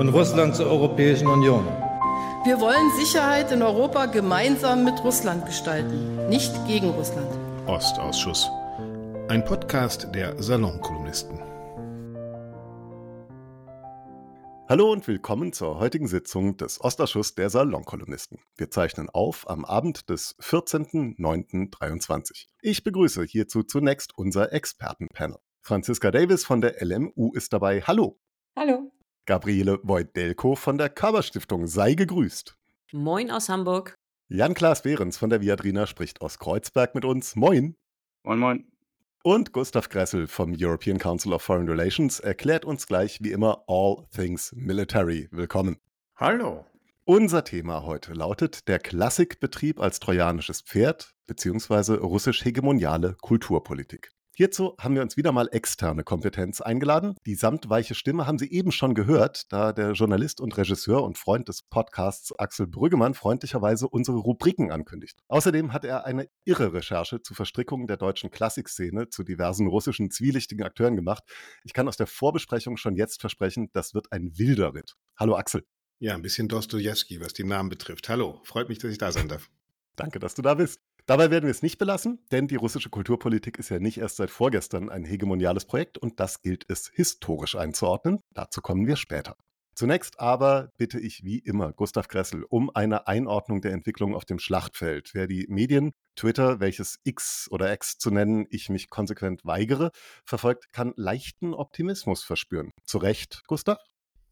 und Russland zur Europäischen Union. Wir wollen Sicherheit in Europa gemeinsam mit Russland gestalten, nicht gegen Russland. Ostausschuss. Ein Podcast der Salonkolumnisten. Hallo und willkommen zur heutigen Sitzung des Ostausschuss der Salonkolumnisten. Wir zeichnen auf am Abend des 14.09.23. Ich begrüße hierzu zunächst unser Expertenpanel. Franziska Davis von der LMU ist dabei. Hallo. Hallo. Gabriele Voigt-Delko von der Körperstiftung sei gegrüßt. Moin aus Hamburg. Jan-Klaas Behrens von der Viadrina spricht aus Kreuzberg mit uns. Moin. Moin, moin. Und Gustav Gressel vom European Council of Foreign Relations erklärt uns gleich wie immer All Things Military. Willkommen. Hallo. Unser Thema heute lautet der Klassikbetrieb als trojanisches Pferd bzw. russisch-hegemoniale Kulturpolitik. Hierzu haben wir uns wieder mal externe Kompetenz eingeladen. Die samtweiche Stimme haben Sie eben schon gehört, da der Journalist und Regisseur und Freund des Podcasts Axel Brüggemann freundlicherweise unsere Rubriken ankündigt. Außerdem hat er eine irre Recherche zu Verstrickungen der deutschen Klassikszene zu diversen russischen zwielichtigen Akteuren gemacht. Ich kann aus der Vorbesprechung schon jetzt versprechen, das wird ein wilder Ritt. Hallo Axel. Ja, ein bisschen Dostoevsky, was die Namen betrifft. Hallo, freut mich, dass ich da sein darf. Danke, dass du da bist. Dabei werden wir es nicht belassen, denn die russische Kulturpolitik ist ja nicht erst seit vorgestern ein hegemoniales Projekt und das gilt es historisch einzuordnen. Dazu kommen wir später. Zunächst aber bitte ich wie immer Gustav Gressel um eine Einordnung der Entwicklung auf dem Schlachtfeld. Wer die Medien, Twitter, welches X oder X zu nennen, ich mich konsequent weigere, verfolgt, kann leichten Optimismus verspüren. Zu Recht, Gustav?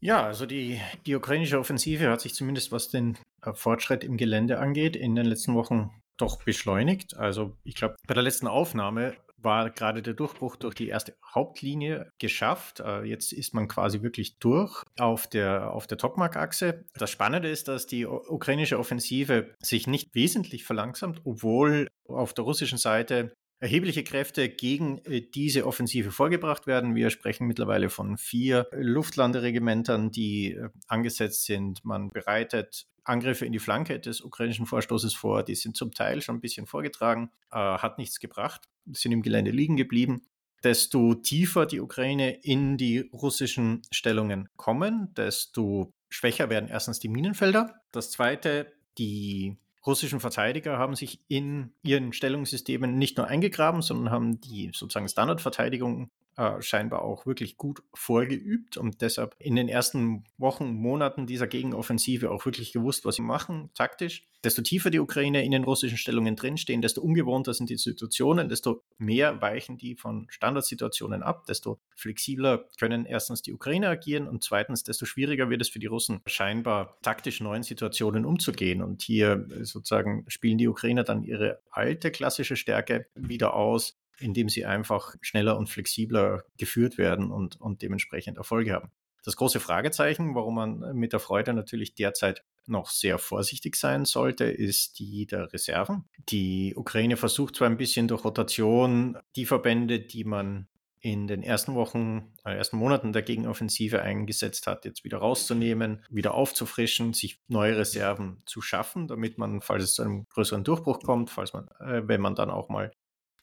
Ja, also die, die ukrainische Offensive hat sich zumindest was den äh, Fortschritt im Gelände angeht, in den letzten Wochen doch beschleunigt. Also ich glaube, bei der letzten Aufnahme war gerade der Durchbruch durch die erste Hauptlinie geschafft. Äh, jetzt ist man quasi wirklich durch auf der, auf der Tokmak-Achse. Das Spannende ist, dass die ukrainische Offensive sich nicht wesentlich verlangsamt, obwohl auf der russischen Seite erhebliche Kräfte gegen äh, diese Offensive vorgebracht werden. Wir sprechen mittlerweile von vier Luftlanderegimentern, die äh, angesetzt sind. Man bereitet Angriffe in die Flanke des ukrainischen Vorstoßes vor. Die sind zum Teil schon ein bisschen vorgetragen, äh, hat nichts gebracht, sind im Gelände liegen geblieben. Desto tiefer die Ukraine in die russischen Stellungen kommen, desto schwächer werden erstens die Minenfelder. Das zweite, die russischen Verteidiger haben sich in ihren Stellungssystemen nicht nur eingegraben, sondern haben die sozusagen Standardverteidigung äh, scheinbar auch wirklich gut vorgeübt und deshalb in den ersten Wochen, Monaten dieser Gegenoffensive auch wirklich gewusst, was sie machen, taktisch. Desto tiefer die Ukraine in den russischen Stellungen drinstehen, desto ungewohnter sind die Situationen, desto mehr weichen die von Standardsituationen ab, desto flexibler können erstens die Ukraine agieren und zweitens, desto schwieriger wird es für die Russen scheinbar taktisch neuen Situationen umzugehen. Und hier äh, sozusagen spielen die Ukrainer dann ihre alte klassische Stärke wieder aus, indem sie einfach schneller und flexibler geführt werden und, und dementsprechend Erfolge haben. Das große Fragezeichen, warum man mit der Freude natürlich derzeit noch sehr vorsichtig sein sollte, ist die der Reserven. Die Ukraine versucht zwar ein bisschen durch Rotation die Verbände, die man in den ersten Wochen, äh, ersten Monaten der Gegenoffensive eingesetzt hat, jetzt wieder rauszunehmen, wieder aufzufrischen, sich neue Reserven zu schaffen, damit man, falls es zu einem größeren Durchbruch kommt, falls man, äh, wenn man dann auch mal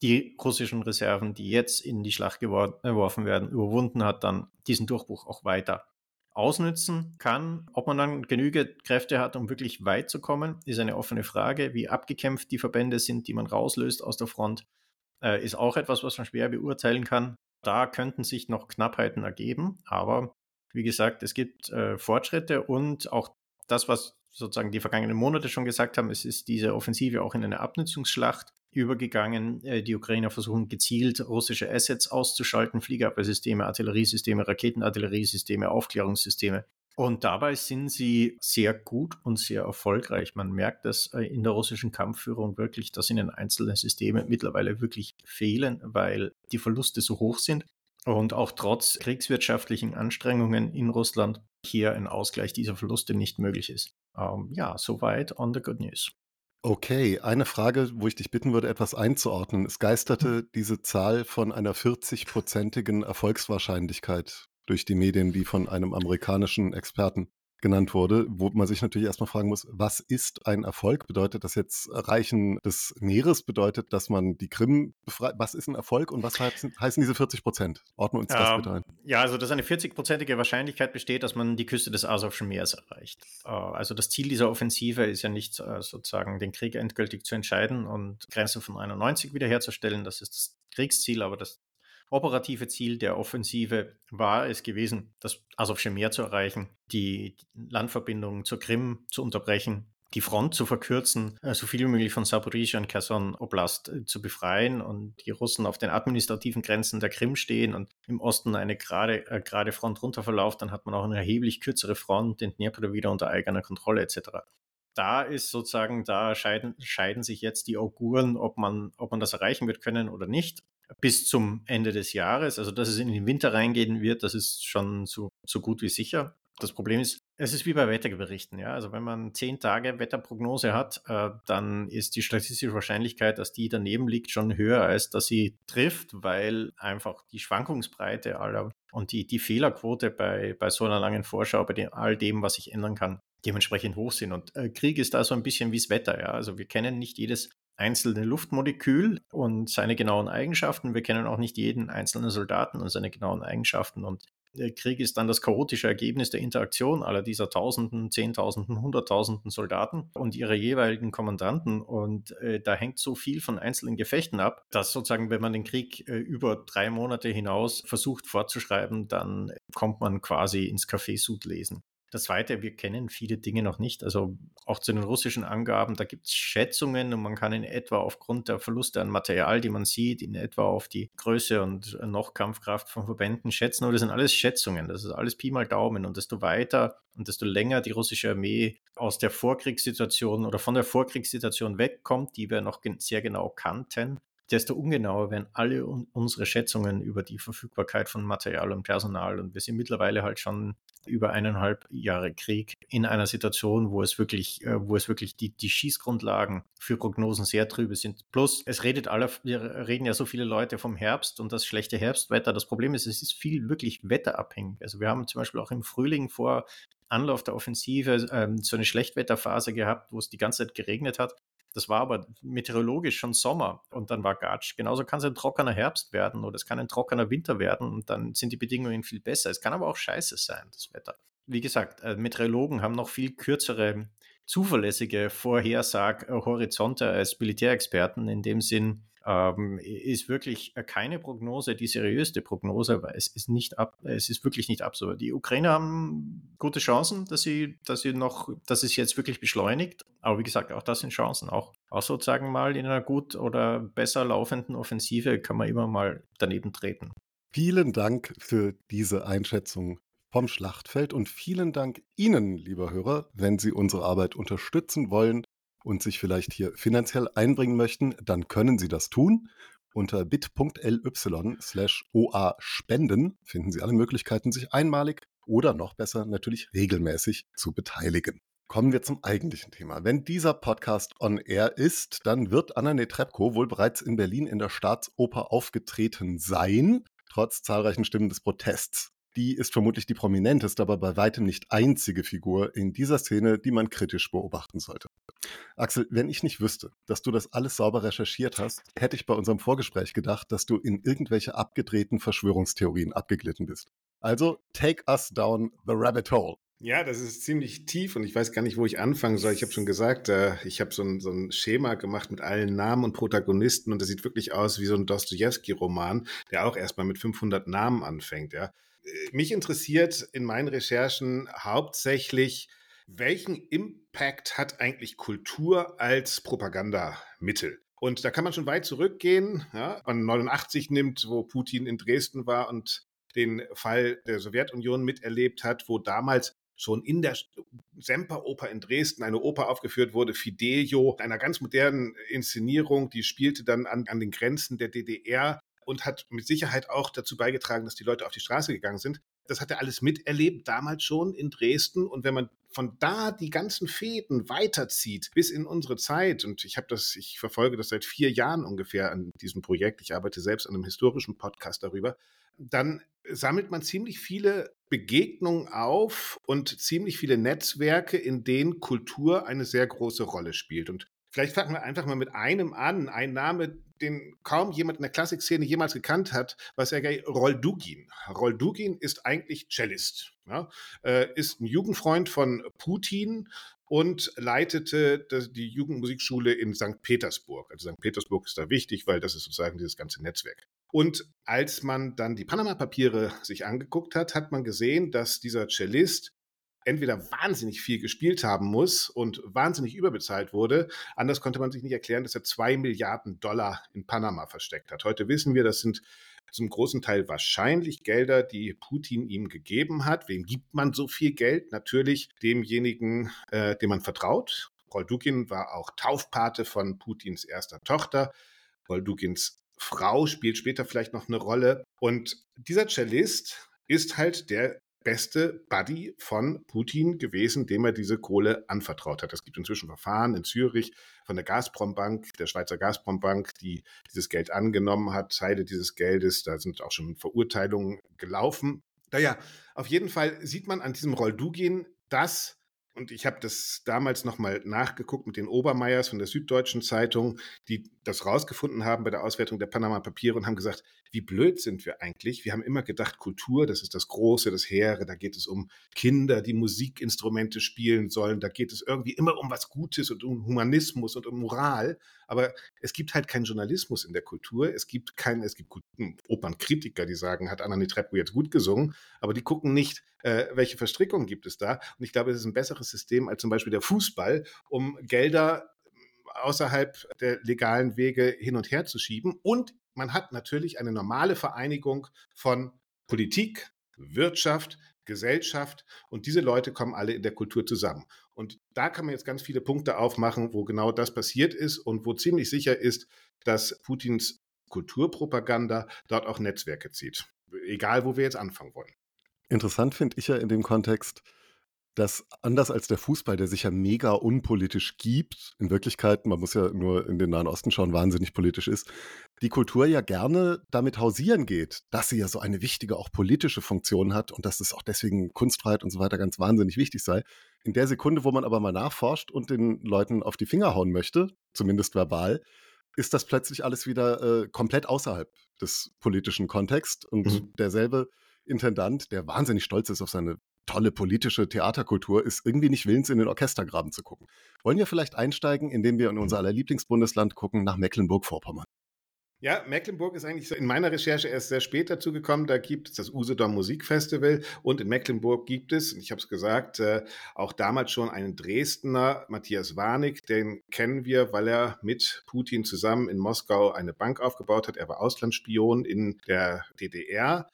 die russischen Reserven, die jetzt in die Schlacht geworfen werden, überwunden hat, dann diesen Durchbruch auch weiter ausnützen kann. Ob man dann genügend Kräfte hat, um wirklich weit zu kommen, ist eine offene Frage. Wie abgekämpft die Verbände sind, die man rauslöst aus der Front, äh, ist auch etwas, was man schwer beurteilen kann. Da könnten sich noch Knappheiten ergeben, aber wie gesagt, es gibt äh, Fortschritte und auch das, was sozusagen die vergangenen Monate schon gesagt haben, es ist diese Offensive auch in eine Abnutzungsschlacht übergegangen. Äh, die Ukrainer versuchen gezielt russische Assets auszuschalten, Fliegerabwehrsysteme, Artilleriesysteme, Raketenartilleriesysteme, Aufklärungssysteme. Und dabei sind sie sehr gut und sehr erfolgreich. Man merkt das äh, in der russischen Kampfführung wirklich, dass ihnen einzelne Systeme mittlerweile wirklich fehlen, weil die Verluste so hoch sind. Und auch trotz kriegswirtschaftlichen Anstrengungen in Russland hier ein Ausgleich dieser Verluste nicht möglich ist. Ähm, ja, soweit on the good news. Okay, eine Frage, wo ich dich bitten würde, etwas einzuordnen. Es geisterte hm. diese Zahl von einer 40-prozentigen Erfolgswahrscheinlichkeit durch die Medien, wie von einem amerikanischen Experten genannt wurde, wo man sich natürlich erstmal fragen muss, was ist ein Erfolg? Bedeutet das jetzt Erreichen des Meeres? Bedeutet, dass man die Krim befreit? Was ist ein Erfolg und was heißen, diese 40 Prozent? Ordne uns das ähm, bitte ein. Ja, also dass eine 40-prozentige Wahrscheinlichkeit besteht, dass man die Küste des Asowschen Meeres erreicht. Äh, also das Ziel dieser Offensive ist ja nicht äh, sozusagen den Krieg endgültig zu entscheiden und Grenzen von 91 wiederherzustellen. Das ist das Kriegsziel, aber das operative Ziel der Offensive war es gewesen, das Asowsche Meer zu erreichen, die Landverbindungen zur Krim zu unterbrechen, die Front zu verkürzen, äh, so viel wie möglich von Saporizhia und Kherson Oblast äh, zu befreien und die Russen auf den administrativen Grenzen der Krim stehen und im Osten eine gerade, äh, gerade Front runterverläuft, dann hat man auch eine erheblich kürzere Front, den Dnepr wieder unter eigener Kontrolle etc. Da ist sozusagen, da scheiden, scheiden sich jetzt die Auguren, ob man, ob man das erreichen wird können oder nicht bis zum Ende des Jahres. Also, dass es in den Winter reingehen wird, das ist schon so, so gut wie sicher. Das Problem ist, es ist wie bei Wetterberichten, ja. Also wenn man zehn Tage Wetterprognose hat, äh, dann ist die statistische Wahrscheinlichkeit, dass die daneben liegt, schon höher, als dass sie trifft, weil einfach die Schwankungsbreite aller und die, die Fehlerquote bei, bei so einer langen Vorschau, bei dem, all dem, was sich ändern kann, dementsprechend hoch sind. Und äh, Krieg ist da so ein bisschen wie das Wetter, ja. Also wir kennen nicht jedes einzelne Luftmolekül und seine genauen Eigenschaften. Wir kennen auch nicht jeden einzelnen Soldaten und seine genauen Eigenschaften. Und der Krieg ist dann das chaotische Ergebnis der Interaktion aller dieser Tausenden, Zehntausenden, Hunderttausenden Soldaten und ihrer jeweiligen Kommandanten. Und äh, da hängt so viel von einzelnen Gefechten ab, dass sozusagen, wenn man den Krieg äh, über drei Monate hinaus versucht fortzuschreiben, dann kommt man quasi ins Café-Sud lesen. Das Zweite, wir kennen viele Dinge noch nicht. Also auch zu den russischen Angaben, da gibt es Schätzungen und man kann in etwa aufgrund der Verluste an Material, die man sieht, in etwa auf die Größe und noch Kampfkraft von Verbänden schätzen. Aber das sind alles Schätzungen. Das ist alles Pi mal Daumen. Und desto weiter und desto länger die russische Armee aus der Vorkriegssituation oder von der Vorkriegssituation wegkommt, die wir noch sehr genau kannten, desto ungenauer werden alle un unsere Schätzungen über die Verfügbarkeit von Material und Personal. Und wir sind mittlerweile halt schon über eineinhalb Jahre Krieg in einer Situation, wo es wirklich, äh, wo es wirklich die, die Schießgrundlagen für Prognosen sehr trübe sind. Plus, es redet alle, wir reden ja so viele Leute vom Herbst und das schlechte Herbstwetter. Das Problem ist, es ist viel wirklich wetterabhängig. Also wir haben zum Beispiel auch im Frühling vor Anlauf der Offensive ähm, so eine Schlechtwetterphase gehabt, wo es die ganze Zeit geregnet hat. Das war aber meteorologisch schon Sommer und dann war Gatsch. Genauso kann es ein trockener Herbst werden oder es kann ein trockener Winter werden und dann sind die Bedingungen viel besser. Es kann aber auch scheiße sein, das Wetter. Wie gesagt, äh, Meteorologen haben noch viel kürzere, zuverlässige Vorhersag-Horizonte als Militärexperten in dem Sinn, ähm, ist wirklich keine Prognose die seriöste Prognose, weil es ist nicht ab, es ist wirklich nicht absurd. Die Ukrainer haben gute Chancen, dass sie, dass sie noch, dass es jetzt wirklich beschleunigt. Aber wie gesagt, auch das sind Chancen. Auch, auch sozusagen mal in einer gut oder besser laufenden Offensive kann man immer mal daneben treten. Vielen Dank für diese Einschätzung vom Schlachtfeld und vielen Dank Ihnen, lieber Hörer, wenn Sie unsere Arbeit unterstützen wollen und sich vielleicht hier finanziell einbringen möchten, dann können Sie das tun. Unter bit.ly slash oa spenden finden Sie alle Möglichkeiten, sich einmalig oder noch besser natürlich regelmäßig zu beteiligen. Kommen wir zum eigentlichen Thema. Wenn dieser Podcast on air ist, dann wird Anna Netrebko wohl bereits in Berlin in der Staatsoper aufgetreten sein, trotz zahlreichen Stimmen des Protests. Die ist vermutlich die prominenteste, aber bei weitem nicht einzige Figur in dieser Szene, die man kritisch beobachten sollte. Axel, wenn ich nicht wüsste, dass du das alles sauber recherchiert hast, hätte ich bei unserem Vorgespräch gedacht, dass du in irgendwelche abgedrehten Verschwörungstheorien abgeglitten bist. Also, take us down the rabbit hole. Ja, das ist ziemlich tief und ich weiß gar nicht, wo ich anfangen soll. Ich habe schon gesagt, äh, ich habe so ein, so ein Schema gemacht mit allen Namen und Protagonisten und das sieht wirklich aus wie so ein Dostoevsky-Roman, der auch erstmal mit 500 Namen anfängt. Ja, mich interessiert in meinen Recherchen hauptsächlich, welchen Impact hat eigentlich Kultur als Propagandamittel? Und da kann man schon weit zurückgehen. Ja, man 89 nimmt, wo Putin in Dresden war und den Fall der Sowjetunion miterlebt hat, wo damals schon in der Semperoper in Dresden eine Oper aufgeführt wurde, Fidelio, einer ganz modernen Inszenierung, die spielte dann an, an den Grenzen der DDR und hat mit Sicherheit auch dazu beigetragen, dass die Leute auf die Straße gegangen sind. das hat er alles miterlebt, damals schon in Dresden. Und wenn man von da die ganzen Fäden weiterzieht bis in unsere Zeit, und ich habe das, ich verfolge das seit vier Jahren ungefähr an diesem Projekt, ich arbeite selbst an einem historischen Podcast darüber, dann sammelt man ziemlich viele Begegnungen auf und ziemlich viele Netzwerke, in denen Kultur eine sehr große Rolle spielt. Und vielleicht fangen wir einfach mal mit einem an, ein Name, den kaum jemand in der Klassikszene jemals gekannt hat, war Sergei Roldugin. Roldugin ist eigentlich Cellist, ja? äh, ist ein Jugendfreund von Putin und leitete die Jugendmusikschule in St. Petersburg. Also St. Petersburg ist da wichtig, weil das ist sozusagen dieses ganze Netzwerk. Und als man dann die Panama-Papiere sich angeguckt hat, hat man gesehen, dass dieser Cellist entweder wahnsinnig viel gespielt haben muss und wahnsinnig überbezahlt wurde. Anders konnte man sich nicht erklären, dass er zwei Milliarden Dollar in Panama versteckt hat. Heute wissen wir, das sind zum großen Teil wahrscheinlich Gelder, die Putin ihm gegeben hat. Wem gibt man so viel Geld? Natürlich demjenigen, äh, dem man vertraut. Roldukin war auch Taufpate von Putins erster Tochter. Roldukins Frau spielt später vielleicht noch eine Rolle. Und dieser Cellist ist halt der beste Buddy von Putin gewesen, dem er diese Kohle anvertraut hat. Es gibt inzwischen Verfahren in Zürich von der Gazprom-Bank, der Schweizer Gazprom-Bank, die dieses Geld angenommen hat, Teile dieses Geldes. Da sind auch schon Verurteilungen gelaufen. Naja, auf jeden Fall sieht man an diesem Roldugin, dass und ich habe das damals nochmal nachgeguckt mit den Obermeiers von der Süddeutschen Zeitung, die das rausgefunden haben bei der Auswertung der Panama-Papiere und haben gesagt, wie blöd sind wir eigentlich? Wir haben immer gedacht, Kultur, das ist das Große, das Hehre, da geht es um Kinder, die Musikinstrumente spielen sollen, da geht es irgendwie immer um was Gutes und um Humanismus und um Moral. Aber es gibt halt keinen Journalismus in der Kultur. Es gibt keinen, es gibt Opernkritiker, die sagen, hat Anna Netrebko jetzt gut gesungen, aber die gucken nicht, äh, welche Verstrickungen gibt es da. Und ich glaube, es ist ein besseres System als zum Beispiel der Fußball, um Gelder außerhalb der legalen Wege hin und her zu schieben. Und man hat natürlich eine normale Vereinigung von Politik, Wirtschaft, Gesellschaft und diese Leute kommen alle in der Kultur zusammen. Und da kann man jetzt ganz viele Punkte aufmachen, wo genau das passiert ist und wo ziemlich sicher ist, dass Putins Kulturpropaganda dort auch Netzwerke zieht. Egal, wo wir jetzt anfangen wollen. Interessant finde ich ja in dem Kontext, dass anders als der Fußball, der sich ja mega unpolitisch gibt, in Wirklichkeit, man muss ja nur in den Nahen Osten schauen, wahnsinnig politisch ist, die Kultur ja gerne damit hausieren geht, dass sie ja so eine wichtige, auch politische Funktion hat und dass es auch deswegen Kunstfreiheit und so weiter ganz wahnsinnig wichtig sei. In der Sekunde, wo man aber mal nachforscht und den Leuten auf die Finger hauen möchte, zumindest verbal, ist das plötzlich alles wieder äh, komplett außerhalb des politischen Kontexts und mhm. derselbe Intendant, der wahnsinnig stolz ist auf seine tolle politische Theaterkultur, ist irgendwie nicht willens, in den Orchestergraben zu gucken. Wollen wir vielleicht einsteigen, indem wir in unser aller Lieblingsbundesland gucken, nach Mecklenburg-Vorpommern? Ja, Mecklenburg ist eigentlich in meiner Recherche erst sehr spät dazu gekommen. Da gibt es das Usedom Musikfestival und in Mecklenburg gibt es, ich habe es gesagt, äh, auch damals schon einen Dresdner, Matthias Warnig, den kennen wir, weil er mit Putin zusammen in Moskau eine Bank aufgebaut hat. Er war Auslandsspion in der DDR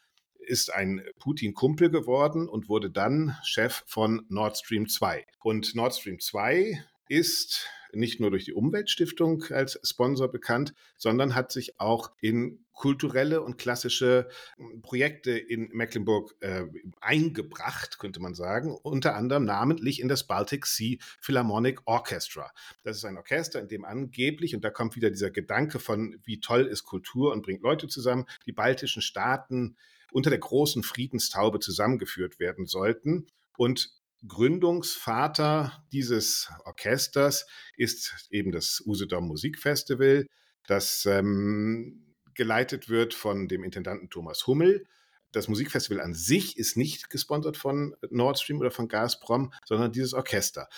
ist ein Putin-Kumpel geworden und wurde dann Chef von Nord Stream 2. Und Nord Stream 2 ist nicht nur durch die Umweltstiftung als Sponsor bekannt, sondern hat sich auch in kulturelle und klassische hm, Projekte in Mecklenburg äh, eingebracht, könnte man sagen, unter anderem namentlich in das Baltic Sea Philharmonic Orchestra. Das ist ein Orchester, in dem angeblich, und da kommt wieder dieser Gedanke von, wie toll ist Kultur und bringt Leute zusammen, die baltischen Staaten unter der großen Friedenstaube zusammengeführt werden sollten. Und Gründungsvater dieses Orchesters ist eben das Usedom Musikfestival, das ähm, geleitet wird von dem Intendanten Thomas Hummel. Das Musikfestival an sich ist nicht gesponsert von Nord Stream oder von Gazprom, sondern dieses Orchester.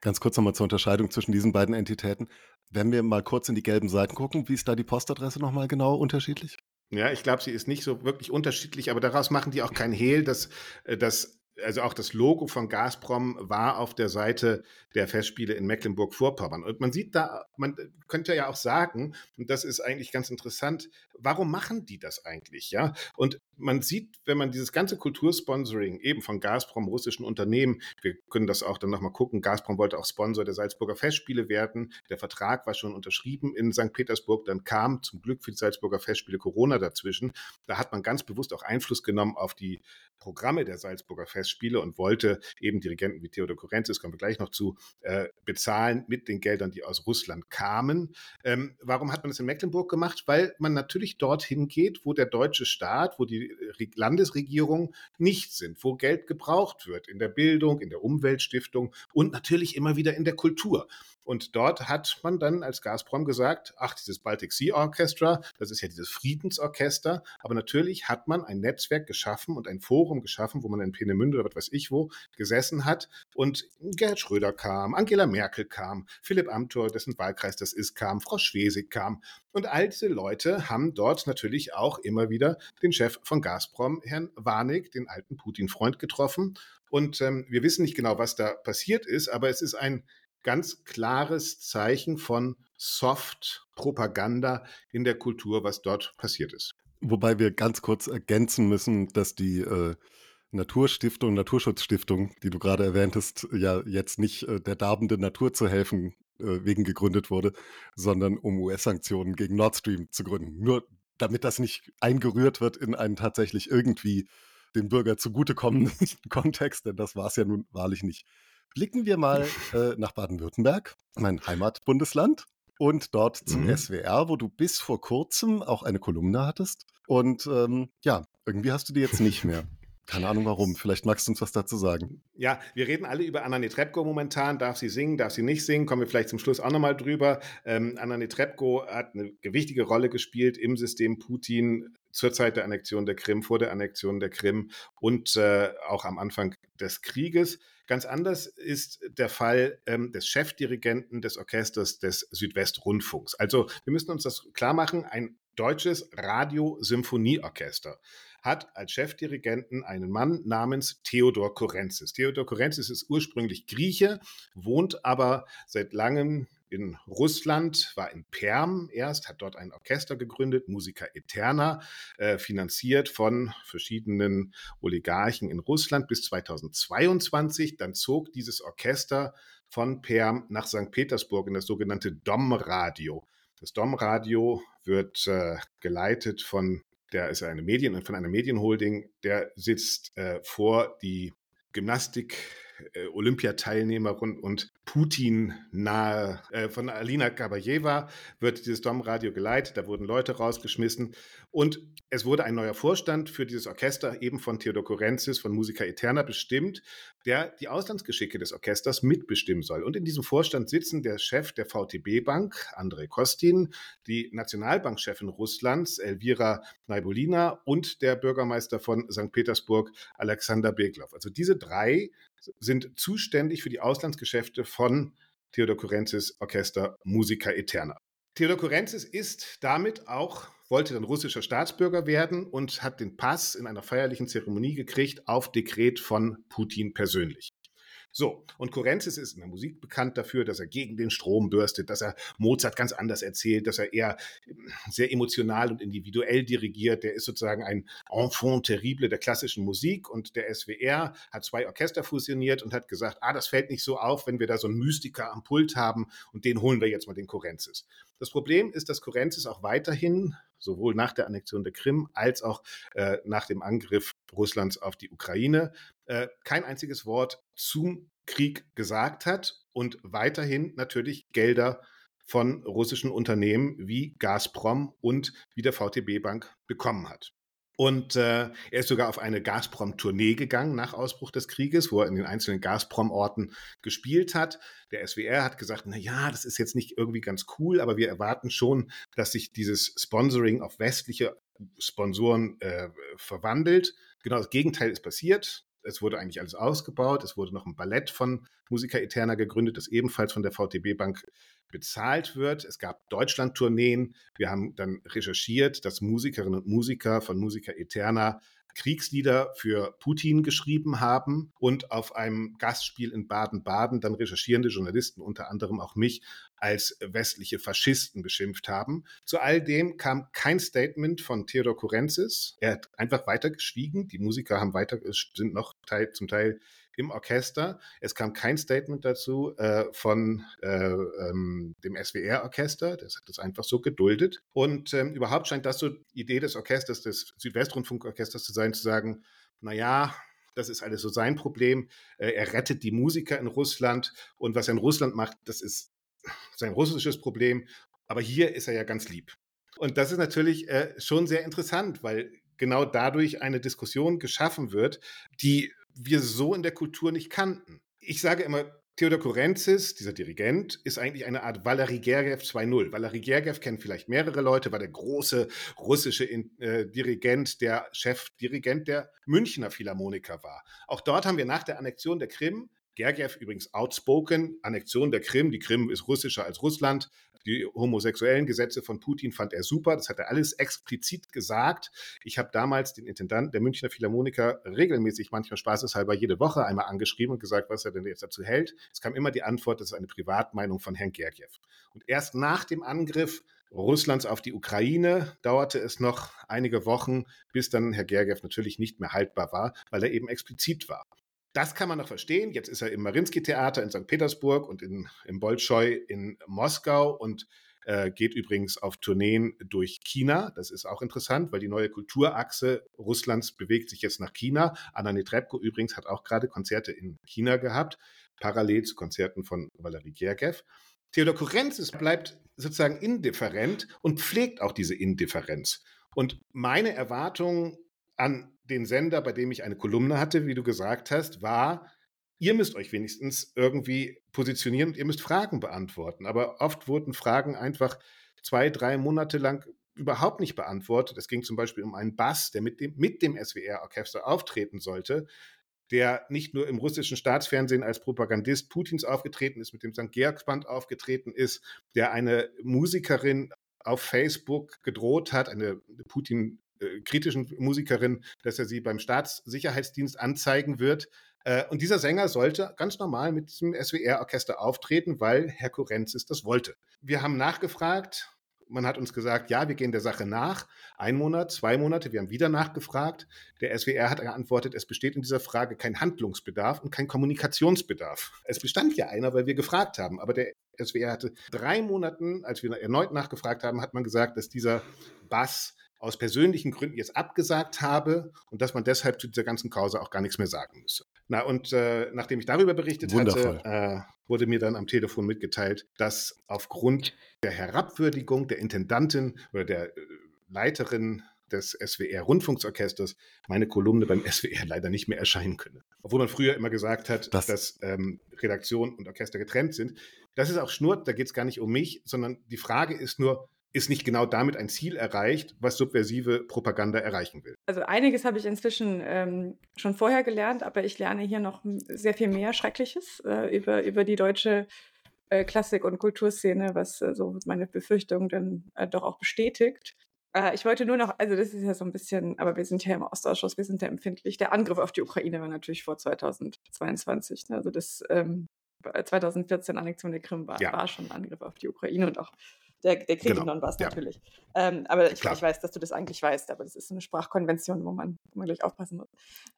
Ganz kurz nochmal zur Unterscheidung zwischen diesen beiden Entitäten. Wenn wir mal kurz in die gelben Seiten gucken, wie ist da die Postadresse nochmal genau unterschiedlich? Ja, ich glaube, sie ist nicht so wirklich unterschiedlich, aber daraus machen die auch kein Hehl, dass, äh, dass also auch das Logo von Gazprom war auf der Seite der Festspiele in Mecklenburg-Vorpommern. Und man sieht da, man könnte ja auch sagen, und das ist eigentlich ganz interessant, warum machen die das eigentlich? Ja, und man sieht, wenn man dieses ganze Kultursponsoring eben von Gazprom, russischen Unternehmen, wir können das auch dann nochmal gucken, Gazprom wollte auch Sponsor der Salzburger Festspiele werden. Der Vertrag war schon unterschrieben in St. Petersburg. Dann kam zum Glück für die Salzburger Festspiele Corona dazwischen. Da hat man ganz bewusst auch Einfluss genommen auf die Programme der Salzburger Festspiele und wollte eben Dirigenten wie Theodor Kurenzis, kommen wir gleich noch zu, äh, bezahlen mit den Geldern, die aus Russland kamen. Ähm, warum hat man das in Mecklenburg gemacht? Weil man natürlich dorthin geht, wo der deutsche Staat, wo die Landesregierung nicht sind, wo Geld gebraucht wird in der Bildung, in der Umweltstiftung und natürlich immer wieder in der Kultur. Und dort hat man dann als Gazprom gesagt, ach, dieses Baltic Sea Orchestra, das ist ja dieses Friedensorchester, aber natürlich hat man ein Netzwerk geschaffen und ein Forum geschaffen, wo man in Peenemünde oder was weiß ich wo gesessen hat. Und Gerhard Schröder kam, Angela Merkel kam, Philipp Amthor, dessen Wahlkreis das ist, kam, Frau Schwesig kam. Und all diese Leute haben dort natürlich auch immer wieder den Chef von Gazprom, Herrn Warnig, den alten Putin-Freund getroffen. Und ähm, wir wissen nicht genau, was da passiert ist, aber es ist ein ganz klares Zeichen von Soft-Propaganda in der Kultur, was dort passiert ist. Wobei wir ganz kurz ergänzen müssen, dass die äh, Naturstiftung, Naturschutzstiftung, die du gerade erwähntest, ja jetzt nicht äh, der darbenden Natur zu helfen äh, wegen gegründet wurde, sondern um US-Sanktionen gegen Nord Stream zu gründen. Nur damit das nicht eingerührt wird in einen tatsächlich irgendwie dem Bürger zugutekommenden Kontext, denn das war es ja nun wahrlich nicht. Blicken wir mal äh, nach Baden-Württemberg, mein Heimatbundesland, und dort zum mhm. SWR, wo du bis vor kurzem auch eine Kolumne hattest. Und ähm, ja, irgendwie hast du die jetzt nicht mehr. Keine Ahnung warum. Vielleicht magst du uns was dazu sagen. Ja, wir reden alle über Anna Netrebko momentan. Darf sie singen, darf sie nicht singen? Kommen wir vielleicht zum Schluss auch nochmal drüber. Ähm, Anna Netrebko hat eine gewichtige Rolle gespielt im System Putin zur Zeit der Annexion der Krim, vor der Annexion der Krim und äh, auch am Anfang des Krieges. Ganz anders ist der Fall ähm, des Chefdirigenten des Orchesters des Südwestrundfunks. Also wir müssen uns das klar machen, ein deutsches Radiosymphonieorchester hat als Chefdirigenten einen Mann namens Theodor Korenzis. Theodor Korenzis ist ursprünglich Grieche, wohnt aber seit langem in Russland, war in Perm erst, hat dort ein Orchester gegründet, Musica Eterna, äh, finanziert von verschiedenen Oligarchen in Russland bis 2022. Dann zog dieses Orchester von Perm nach St. Petersburg in das sogenannte Domradio. Das Domradio wird äh, geleitet von der ist eine Medien von einer Medienholding, der sitzt äh, vor die Gymnastik äh, Olympiateilnehmerin und Putin nahe äh, von Alina Kabayeva wird dieses Domradio geleitet. Da wurden Leute rausgeschmissen und es wurde ein neuer Vorstand für dieses Orchester eben von Theodor Korenzis von Musica Eterna bestimmt, der die Auslandsgeschicke des Orchesters mitbestimmen soll. Und in diesem Vorstand sitzen der Chef der VTB Bank, Andrei Kostin, die Nationalbankchefin Russlands, Elvira Naibolina und der Bürgermeister von St. Petersburg, Alexander Beglov. Also diese drei sind zuständig für die Auslandsgeschäfte von Theodor Kurenzis Orchester Musica Eterna. Theodor Kurenzis ist damit auch, wollte dann russischer Staatsbürger werden und hat den Pass in einer feierlichen Zeremonie gekriegt auf Dekret von Putin persönlich. So, und Kurenzis ist in der Musik bekannt dafür, dass er gegen den Strom bürstet, dass er Mozart ganz anders erzählt, dass er eher ähm, sehr emotional und individuell dirigiert. Der ist sozusagen ein Enfant terrible der klassischen Musik und der SWR hat zwei Orchester fusioniert und hat gesagt, ah, das fällt nicht so auf, wenn wir da so einen Mystiker am Pult haben und den holen wir jetzt mal den Kurenzis. Das Problem ist, dass Kurenzis auch weiterhin sowohl nach der Annexion der Krim als auch äh, nach dem Angriff Russlands auf die Ukraine äh, kein einziges Wort zum Krieg gesagt hat und weiterhin natürlich Gelder von russischen Unternehmen wie Gazprom und wie der VTB Bank bekommen hat. Und äh, er ist sogar auf eine Gazprom-Tournee gegangen nach Ausbruch des Krieges, wo er in den einzelnen Gazprom-Orten gespielt hat. Der SWR hat gesagt, na ja, das ist jetzt nicht irgendwie ganz cool, aber wir erwarten schon, dass sich dieses Sponsoring auf westliche Sponsoren äh, verwandelt. Genau das Gegenteil ist passiert es wurde eigentlich alles ausgebaut. Es wurde noch ein Ballett von Musica Eterna gegründet, das ebenfalls von der VTB Bank bezahlt wird. Es gab Deutschland-Tourneen. Wir haben dann recherchiert, dass Musikerinnen und Musiker von Musica Eterna Kriegslieder für Putin geschrieben haben und auf einem Gastspiel in Baden-Baden dann recherchierende Journalisten, unter anderem auch mich, als westliche Faschisten beschimpft haben. Zu all dem kam kein Statement von Theodor Kurenzis. Er hat einfach weiter geschwiegen. Die Musiker haben weiter, sind noch teil, zum Teil im Orchester. Es kam kein Statement dazu äh, von äh, ähm, dem SWR-Orchester. Das hat es einfach so geduldet. Und ähm, überhaupt scheint das so die Idee des Orchesters, des Südwestrundfunkorchesters zu sein, zu sagen, na ja, das ist alles so sein Problem. Äh, er rettet die Musiker in Russland und was er in Russland macht, das ist sein russisches Problem. Aber hier ist er ja ganz lieb. Und das ist natürlich äh, schon sehr interessant, weil genau dadurch eine Diskussion geschaffen wird, die wir so in der Kultur nicht kannten. Ich sage immer, Theodor Kurenzis, dieser Dirigent, ist eigentlich eine Art Valery Gergiev 2.0. Valery Gergiev kennen vielleicht mehrere Leute, war der große russische äh, Dirigent, der Chefdirigent der Münchner Philharmoniker war. Auch dort haben wir nach der Annexion der Krim Gergiev übrigens outspoken, Annexion der Krim. Die Krim ist russischer als Russland. Die homosexuellen Gesetze von Putin fand er super. Das hat er alles explizit gesagt. Ich habe damals den Intendanten der Münchner Philharmoniker regelmäßig, manchmal spaßeshalber, jede Woche einmal angeschrieben und gesagt, was er denn jetzt dazu hält. Es kam immer die Antwort, das ist eine Privatmeinung von Herrn Gergiev. Und erst nach dem Angriff Russlands auf die Ukraine dauerte es noch einige Wochen, bis dann Herr Gergiev natürlich nicht mehr haltbar war, weil er eben explizit war. Das kann man noch verstehen. Jetzt ist er im Marinsky-Theater in St. Petersburg und in, im Bolschoi in Moskau und äh, geht übrigens auf Tourneen durch China. Das ist auch interessant, weil die neue Kulturachse Russlands bewegt sich jetzt nach China. Anna Netrebko übrigens hat auch gerade Konzerte in China gehabt, parallel zu Konzerten von Valery Gergiev. Theodor Kurenzis bleibt sozusagen indifferent und pflegt auch diese Indifferenz. Und meine Erwartung an den Sender, bei dem ich eine Kolumne hatte, wie du gesagt hast, war, ihr müsst euch wenigstens irgendwie positionieren und ihr müsst Fragen beantworten. Aber oft wurden Fragen einfach zwei, drei Monate lang überhaupt nicht beantwortet. Es ging zum Beispiel um einen Bass, der mit dem, mit dem SWR-Orchester auftreten sollte, der nicht nur im russischen Staatsfernsehen als Propagandist Putins aufgetreten ist, mit dem St. Georgsband aufgetreten ist, der eine Musikerin auf Facebook gedroht hat, eine Putin äh, kritischen Musikerin, dass er sie beim Staatssicherheitsdienst anzeigen wird. Äh, und dieser Sänger sollte ganz normal mit diesem SWR-Orchester auftreten, weil Herr Kurenzis das wollte. Wir haben nachgefragt. Man hat uns gesagt, ja, wir gehen der Sache nach. Ein Monat, zwei Monate, wir haben wieder nachgefragt. Der SWR hat geantwortet, es besteht in dieser Frage kein Handlungsbedarf und kein Kommunikationsbedarf. Es bestand ja einer, weil wir gefragt haben, aber der SWR hatte drei Monaten, als wir erneut nachgefragt haben, hat man gesagt, dass dieser Bass aus persönlichen Gründen jetzt abgesagt habe und dass man deshalb zu dieser ganzen Causa auch gar nichts mehr sagen müsse. Na, und äh, nachdem ich darüber berichtet Wundervoll. hatte, äh, wurde mir dann am Telefon mitgeteilt, dass aufgrund der Herabwürdigung der Intendantin oder der äh, Leiterin des SWR-Rundfunksorchesters meine Kolumne beim SWR leider nicht mehr erscheinen könne. Obwohl man früher immer gesagt hat, das dass ähm, Redaktion und Orchester getrennt sind. Das ist auch Schnurrt, da geht es gar nicht um mich, sondern die Frage ist nur, ist nicht genau damit ein Ziel erreicht, was subversive Propaganda erreichen will. Also einiges habe ich inzwischen ähm, schon vorher gelernt, aber ich lerne hier noch sehr viel mehr Schreckliches äh, über, über die deutsche äh, Klassik- und Kulturszene, was äh, so meine Befürchtungen dann äh, doch auch bestätigt. Äh, ich wollte nur noch, also das ist ja so ein bisschen, aber wir sind ja im Ostausschuss, wir sind ja empfindlich. Der Angriff auf die Ukraine war natürlich vor 2022. Ne? Also das ähm, 2014 Annexion der Krim war, ja. war schon ein Angriff auf die Ukraine und auch der, der kriegt genau. Donbass ja. natürlich. Ähm, aber ich, ich, weiß, dass du das eigentlich weißt, aber das ist so eine Sprachkonvention, wo man, wo man gleich aufpassen muss.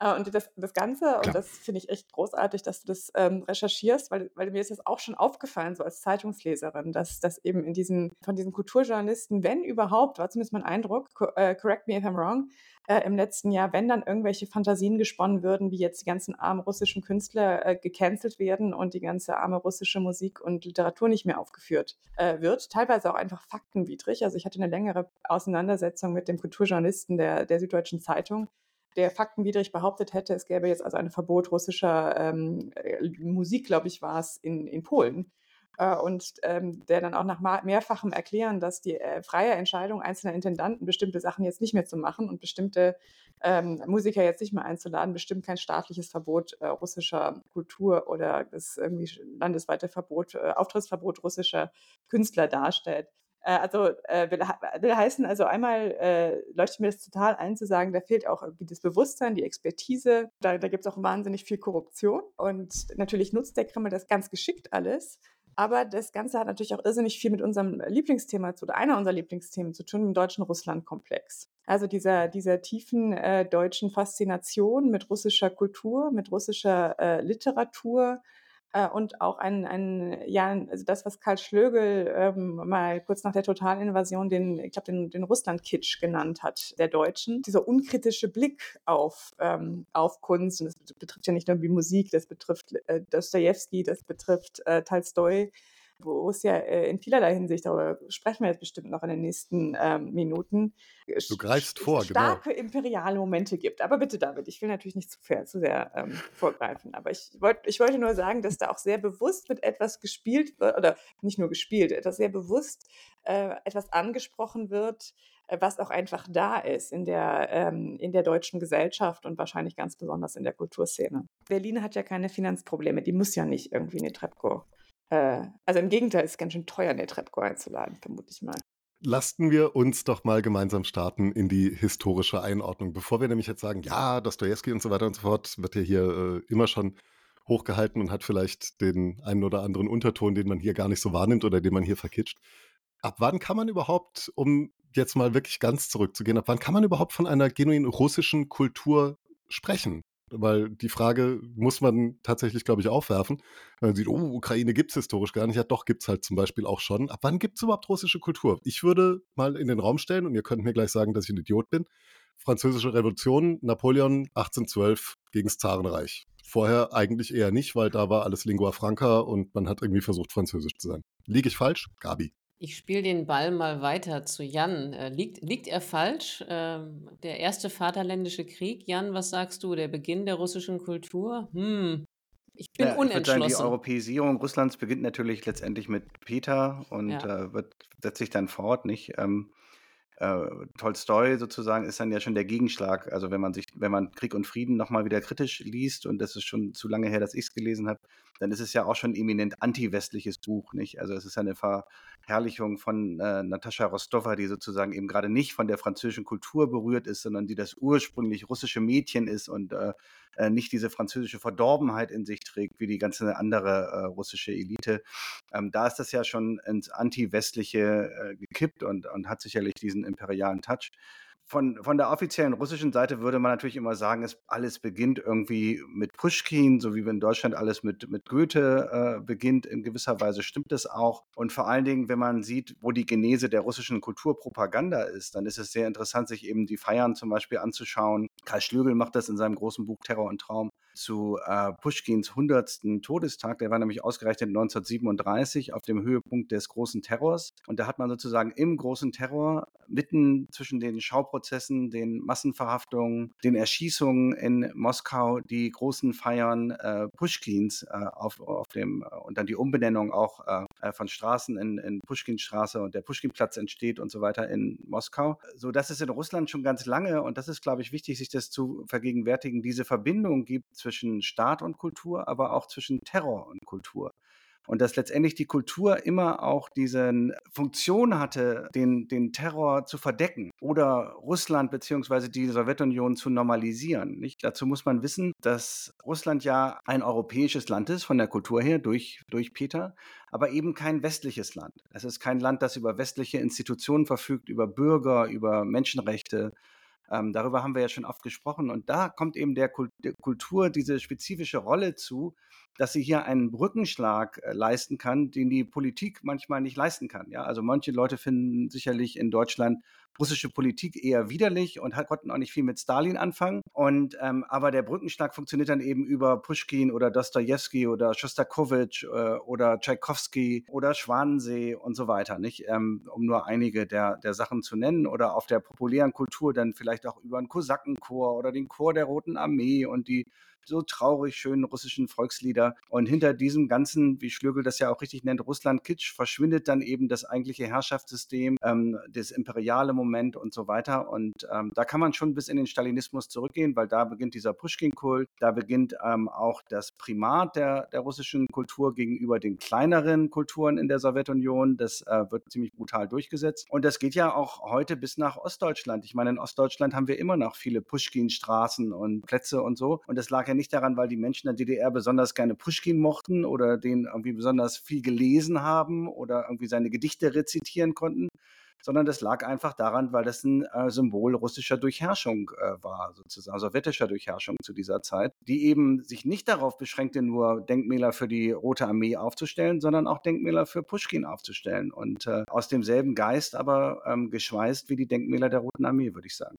Äh, und das, das Ganze, Klar. und das finde ich echt großartig, dass du das ähm, recherchierst, weil, weil mir ist das auch schon aufgefallen, so als Zeitungsleserin, dass, dass eben in diesen, von diesen Kulturjournalisten, wenn überhaupt, war zumindest mein Eindruck, co äh, correct me if I'm wrong, äh, im letzten Jahr, wenn dann irgendwelche Fantasien gesponnen würden, wie jetzt die ganzen armen russischen Künstler äh, gecancelt werden und die ganze arme russische Musik und Literatur nicht mehr aufgeführt äh, wird. Teilweise auch einfach faktenwidrig. Also ich hatte eine längere Auseinandersetzung mit dem Kulturjournalisten der, der Süddeutschen Zeitung, der faktenwidrig behauptet hätte, es gäbe jetzt also ein Verbot russischer ähm, äh, Musik, glaube ich, war es, in, in Polen äh, und ähm, der dann auch nach mehrfachem Erklären, dass die äh, freie Entscheidung einzelner Intendanten, bestimmte Sachen jetzt nicht mehr zu machen und bestimmte ähm, Musiker jetzt nicht mehr einzuladen, bestimmt kein staatliches Verbot äh, russischer Kultur oder das irgendwie landesweite Verbot, äh, Auftrittsverbot russischer Künstler darstellt. Äh, also äh, will, will, heißen, also einmal äh, leuchtet mir das total ein zu sagen, da fehlt auch irgendwie das Bewusstsein, die Expertise. Da, da gibt es auch wahnsinnig viel Korruption. Und natürlich nutzt der Kreml das ganz geschickt alles. Aber das Ganze hat natürlich auch irrsinnig viel mit unserem Lieblingsthema zu, oder einer unserer Lieblingsthemen zu tun, dem deutschen Russlandkomplex. Also dieser, dieser tiefen äh, deutschen Faszination mit russischer Kultur, mit russischer äh, Literatur, äh, und auch ein, ein, ja, also das, was Karl Schlögel ähm, mal kurz nach der Totalinvasion den, ich glaube, den, den Russland-Kitsch genannt hat, der Deutschen. Dieser unkritische Blick auf, ähm, auf Kunst, und das betrifft ja nicht nur die Musik, das betrifft äh, Dostoevsky, das betrifft äh, Tolstoi, wo es ja äh, in vielerlei Hinsicht, darüber sprechen wir jetzt bestimmt noch in den nächsten ähm, Minuten, du greifst vor, genau. starke genau. imperiale Momente gibt. Aber bitte, David, ich will natürlich nicht zu, fair, zu sehr ähm, vorgreifen, aber ich, wollt, ich wollte nur sagen, dass da auch sehr bewusst mit etwas gespielt wird, oder nicht nur gespielt, etwas sehr bewusst äh, etwas angesprochen wird, äh, was auch einfach da ist in der, ähm, in der deutschen Gesellschaft und wahrscheinlich ganz besonders in der Kulturszene. Berlin hat ja keine Finanzprobleme, die muss ja nicht irgendwie eine Trepco äh, also im Gegenteil, es ist ganz schön teuer, eine Trepco einzuladen, vermute ich mal. Lasten wir uns doch mal gemeinsam starten in die historische Einordnung. Bevor wir nämlich jetzt sagen, ja, Dostoevsky und so weiter und so fort, wird ja hier äh, immer schon hochgehalten und hat vielleicht den einen oder anderen Unterton, den man hier gar nicht so wahrnimmt oder den man hier verkitscht. Ab wann kann man überhaupt, um jetzt mal wirklich ganz zurückzugehen, ab wann kann man überhaupt von einer genuin russischen Kultur sprechen? Weil die Frage muss man tatsächlich, glaube ich, aufwerfen. Man sieht, oh, Ukraine gibt es historisch gar nicht. Ja, doch, gibt es halt zum Beispiel auch schon. Ab wann gibt es überhaupt russische Kultur? Ich würde mal in den Raum stellen, und ihr könnt mir gleich sagen, dass ich ein Idiot bin. Französische Revolution, Napoleon 1812 gegen das Zarenreich. Vorher eigentlich eher nicht, weil da war alles Lingua Franca und man hat irgendwie versucht, Französisch zu sein. Liege ich falsch? Gabi. Ich spiele den Ball mal weiter zu Jan. Äh, liegt, liegt er falsch? Ähm, der erste Vaterländische Krieg, Jan, was sagst du? Der Beginn der russischen Kultur? Hm, ich bin ja, unentschlossen. Ich sagen, die Europäisierung Russlands beginnt natürlich letztendlich mit Peter und ja. äh, wird, setzt sich dann fort, nicht? Ähm, äh, Tolstoi sozusagen ist dann ja schon der Gegenschlag. Also wenn man sich, wenn man Krieg und Frieden nochmal wieder kritisch liest, und das ist schon zu lange her, dass ich es gelesen habe, dann ist es ja auch schon eminent anti-westliches Buch, nicht? Also es ist eine Verherrlichung von äh, Natascha Rostova, die sozusagen eben gerade nicht von der französischen Kultur berührt ist, sondern die das ursprünglich russische Mädchen ist und äh, äh, nicht diese französische Verdorbenheit in sich trägt, wie die ganze andere äh, russische Elite. Ähm, da ist das ja schon ins Anti-Westliche äh, gekippt und, und hat sicherlich diesen imperialen Touch von, von der offiziellen russischen Seite würde man natürlich immer sagen, es alles beginnt irgendwie mit Pushkin, so wie in Deutschland alles mit, mit Goethe äh, beginnt. In gewisser Weise stimmt das auch. Und vor allen Dingen, wenn man sieht, wo die Genese der russischen Kulturpropaganda ist, dann ist es sehr interessant, sich eben die Feiern zum Beispiel anzuschauen. Karl Schlögel macht das in seinem großen Buch Terror und Traum zu äh, Pushkins 100. Todestag. Der war nämlich ausgerechnet 1937 auf dem Höhepunkt des großen Terrors. Und da hat man sozusagen im großen Terror mitten zwischen den Schauprozessen, den Massenverhaftungen, den Erschießungen in Moskau, die großen Feiern äh, Pushkins äh, auf, auf dem äh, und dann die Umbenennung auch äh, von Straßen in, in Pushkinstraße und der Pushkinplatz entsteht und so weiter in Moskau. So dass es in Russland schon ganz lange, und das ist, glaube ich, wichtig, sich das zu vergegenwärtigen, diese Verbindung gibt zwischen Staat und Kultur, aber auch zwischen Terror und Kultur und dass letztendlich die Kultur immer auch diese Funktion hatte, den, den Terror zu verdecken oder Russland bzw. die Sowjetunion zu normalisieren. Nicht? Dazu muss man wissen, dass Russland ja ein europäisches Land ist, von der Kultur her, durch, durch Peter, aber eben kein westliches Land. Es ist kein Land, das über westliche Institutionen verfügt, über Bürger, über Menschenrechte. Ähm, darüber haben wir ja schon oft gesprochen. Und da kommt eben der, Kult der Kultur diese spezifische Rolle zu, dass sie hier einen Brückenschlag äh, leisten kann, den die Politik manchmal nicht leisten kann. Ja, also manche Leute finden sicherlich in Deutschland russische Politik eher widerlich und konnten auch nicht viel mit Stalin anfangen. Und ähm, aber der Brückenschlag funktioniert dann eben über Pushkin oder Dostoevsky oder Shostakovich äh, oder Tchaikovsky oder Schwanensee und so weiter, nicht? Ähm, um nur einige der, der Sachen zu nennen oder auf der populären Kultur dann vielleicht auch über einen Kosakenchor oder den Chor der Roten Armee und die so traurig schönen russischen Volkslieder. Und hinter diesem ganzen, wie Schlögel das ja auch richtig nennt, Russland-Kitsch, verschwindet dann eben das eigentliche Herrschaftssystem, ähm, das imperiale Moment und so weiter. Und ähm, da kann man schon bis in den Stalinismus zurückgehen, weil da beginnt dieser Pushkin-Kult, da beginnt ähm, auch das Primat der, der russischen Kultur gegenüber den kleineren Kulturen in der Sowjetunion. Das äh, wird ziemlich brutal durchgesetzt. Und das geht ja auch heute bis nach Ostdeutschland. Ich meine, in Ostdeutschland haben wir immer noch viele Pushkin-Straßen und Plätze und so. Und das lag ja nicht daran, weil die Menschen der DDR besonders gerne Pushkin mochten oder den irgendwie besonders viel gelesen haben oder irgendwie seine Gedichte rezitieren konnten, sondern das lag einfach daran, weil das ein äh, Symbol russischer Durchherrschung äh, war, sozusagen, sowjetischer Durchherrschung zu dieser Zeit, die eben sich nicht darauf beschränkte, nur Denkmäler für die Rote Armee aufzustellen, sondern auch Denkmäler für Pushkin aufzustellen und äh, aus demselben Geist aber ähm, geschweißt wie die Denkmäler der Roten Armee, würde ich sagen.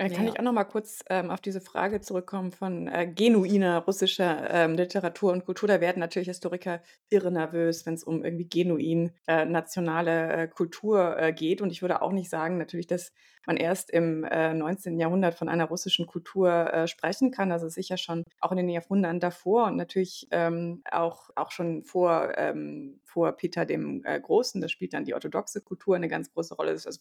Äh, kann Ja. ich auch noch mal kurz ähm, auf diese Frage zurückkommen von äh, genuiner russischer ähm, Literatur und Kultur? Da werden natürlich Historiker irre nervös, wenn es um irgendwie genuin äh, nationale äh, Kultur äh, geht. Und ich würde auch nicht sagen, natürlich, dass man erst im äh, 19. Jahrhundert von einer russischen Kultur äh, sprechen kann. Also sicher schon auch in den Jahrhunderten davor und natürlich ähm, auch, auch schon vor, ähm, vor Peter dem äh, Großen. Da spielt dann die orthodoxe Kultur eine ganz große Rolle. Das also,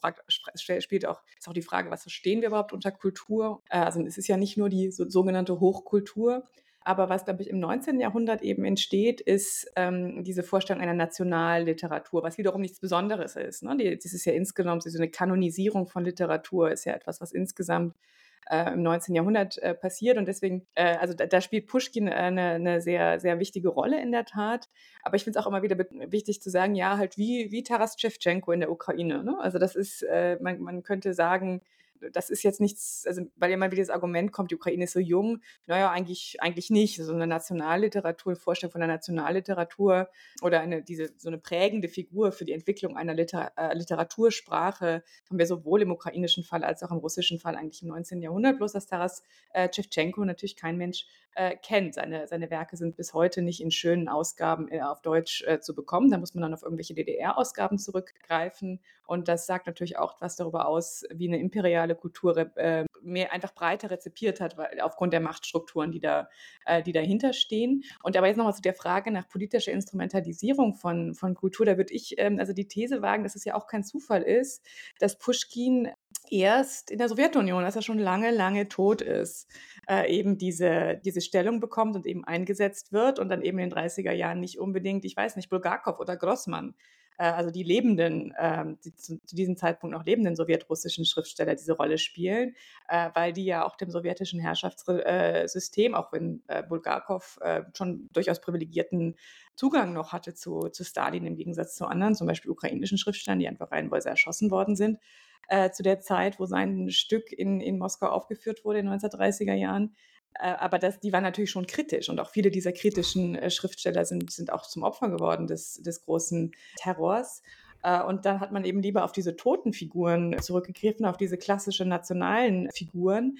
spielt auch, ist auch die Frage, was verstehen wir überhaupt unter Kultur? Äh, also es ist ja nicht nur die so, sogenannte Hochkultur, aber was, glaube ich, im 19. Jahrhundert eben entsteht, ist ähm, diese Vorstellung einer Nationalliteratur, was wiederum nichts Besonderes ist. Ne? Das ist ja insgesamt so eine Kanonisierung von Literatur, ist ja etwas, was insgesamt äh, im 19. Jahrhundert äh, passiert. Und deswegen, äh, also da, da, spielt Pushkin äh, eine, eine, sehr, sehr wichtige Rolle in der Tat. Aber ich finde es auch immer wieder wichtig zu sagen, ja, halt wie, wie Taras Shevchenko in der Ukraine. Ne? Also das ist, äh, man, man könnte sagen, das ist jetzt nichts, also weil immer wieder das Argument kommt, die Ukraine ist so jung, naja, eigentlich, eigentlich nicht. So eine Nationalliteratur, Vorstellung von der Nationalliteratur oder eine, diese, so eine prägende Figur für die Entwicklung einer Liter, äh, Literatursprache haben wir sowohl im ukrainischen Fall als auch im russischen Fall eigentlich im 19. Jahrhundert, bloß dass Taras äh, natürlich kein Mensch äh, kennt. Seine, seine Werke sind bis heute nicht in schönen Ausgaben äh, auf Deutsch äh, zu bekommen. Da muss man dann auf irgendwelche DDR-Ausgaben zurückgreifen. Und das sagt natürlich auch was darüber aus, wie eine imperiale Kultur äh, mehr einfach breiter rezipiert hat, weil aufgrund der Machtstrukturen, die da, äh, die dahinter stehen. Und aber jetzt nochmal zu der Frage nach politischer Instrumentalisierung von, von Kultur, da würde ich ähm, also die These wagen, dass es ja auch kein Zufall ist, dass Pushkin erst in der Sowjetunion, als er schon lange, lange tot ist, äh, eben diese, diese Stellung bekommt und eben eingesetzt wird und dann eben in den 30er Jahren nicht unbedingt, ich weiß nicht, Bulgakov oder Grossmann, äh, also die lebenden, äh, die zu, diesem Zeitpunkt noch lebenden sowjetrussischen Schriftsteller diese Rolle spielen, äh, weil die ja auch dem sowjetischen Herrschaftssystem, auch wenn äh, Bulgakov äh, schon durchaus privilegierten Zugang noch hatte zu, zu Stalin im Gegensatz zu anderen, zum Beispiel ukrainischen Schriftstellern, die einfach reihenweise erschossen worden sind, äh, zu der Zeit, wo sein Stück in, in Moskau aufgeführt wurde in den 1930er Jahren. Äh, aber das, die waren natürlich schon kritisch und auch viele dieser kritischen äh, Schriftsteller sind, sind auch zum Opfer geworden des, des großen Terrors. Äh, und dann hat man eben lieber auf diese toten Figuren zurückgegriffen, auf diese klassischen nationalen Figuren,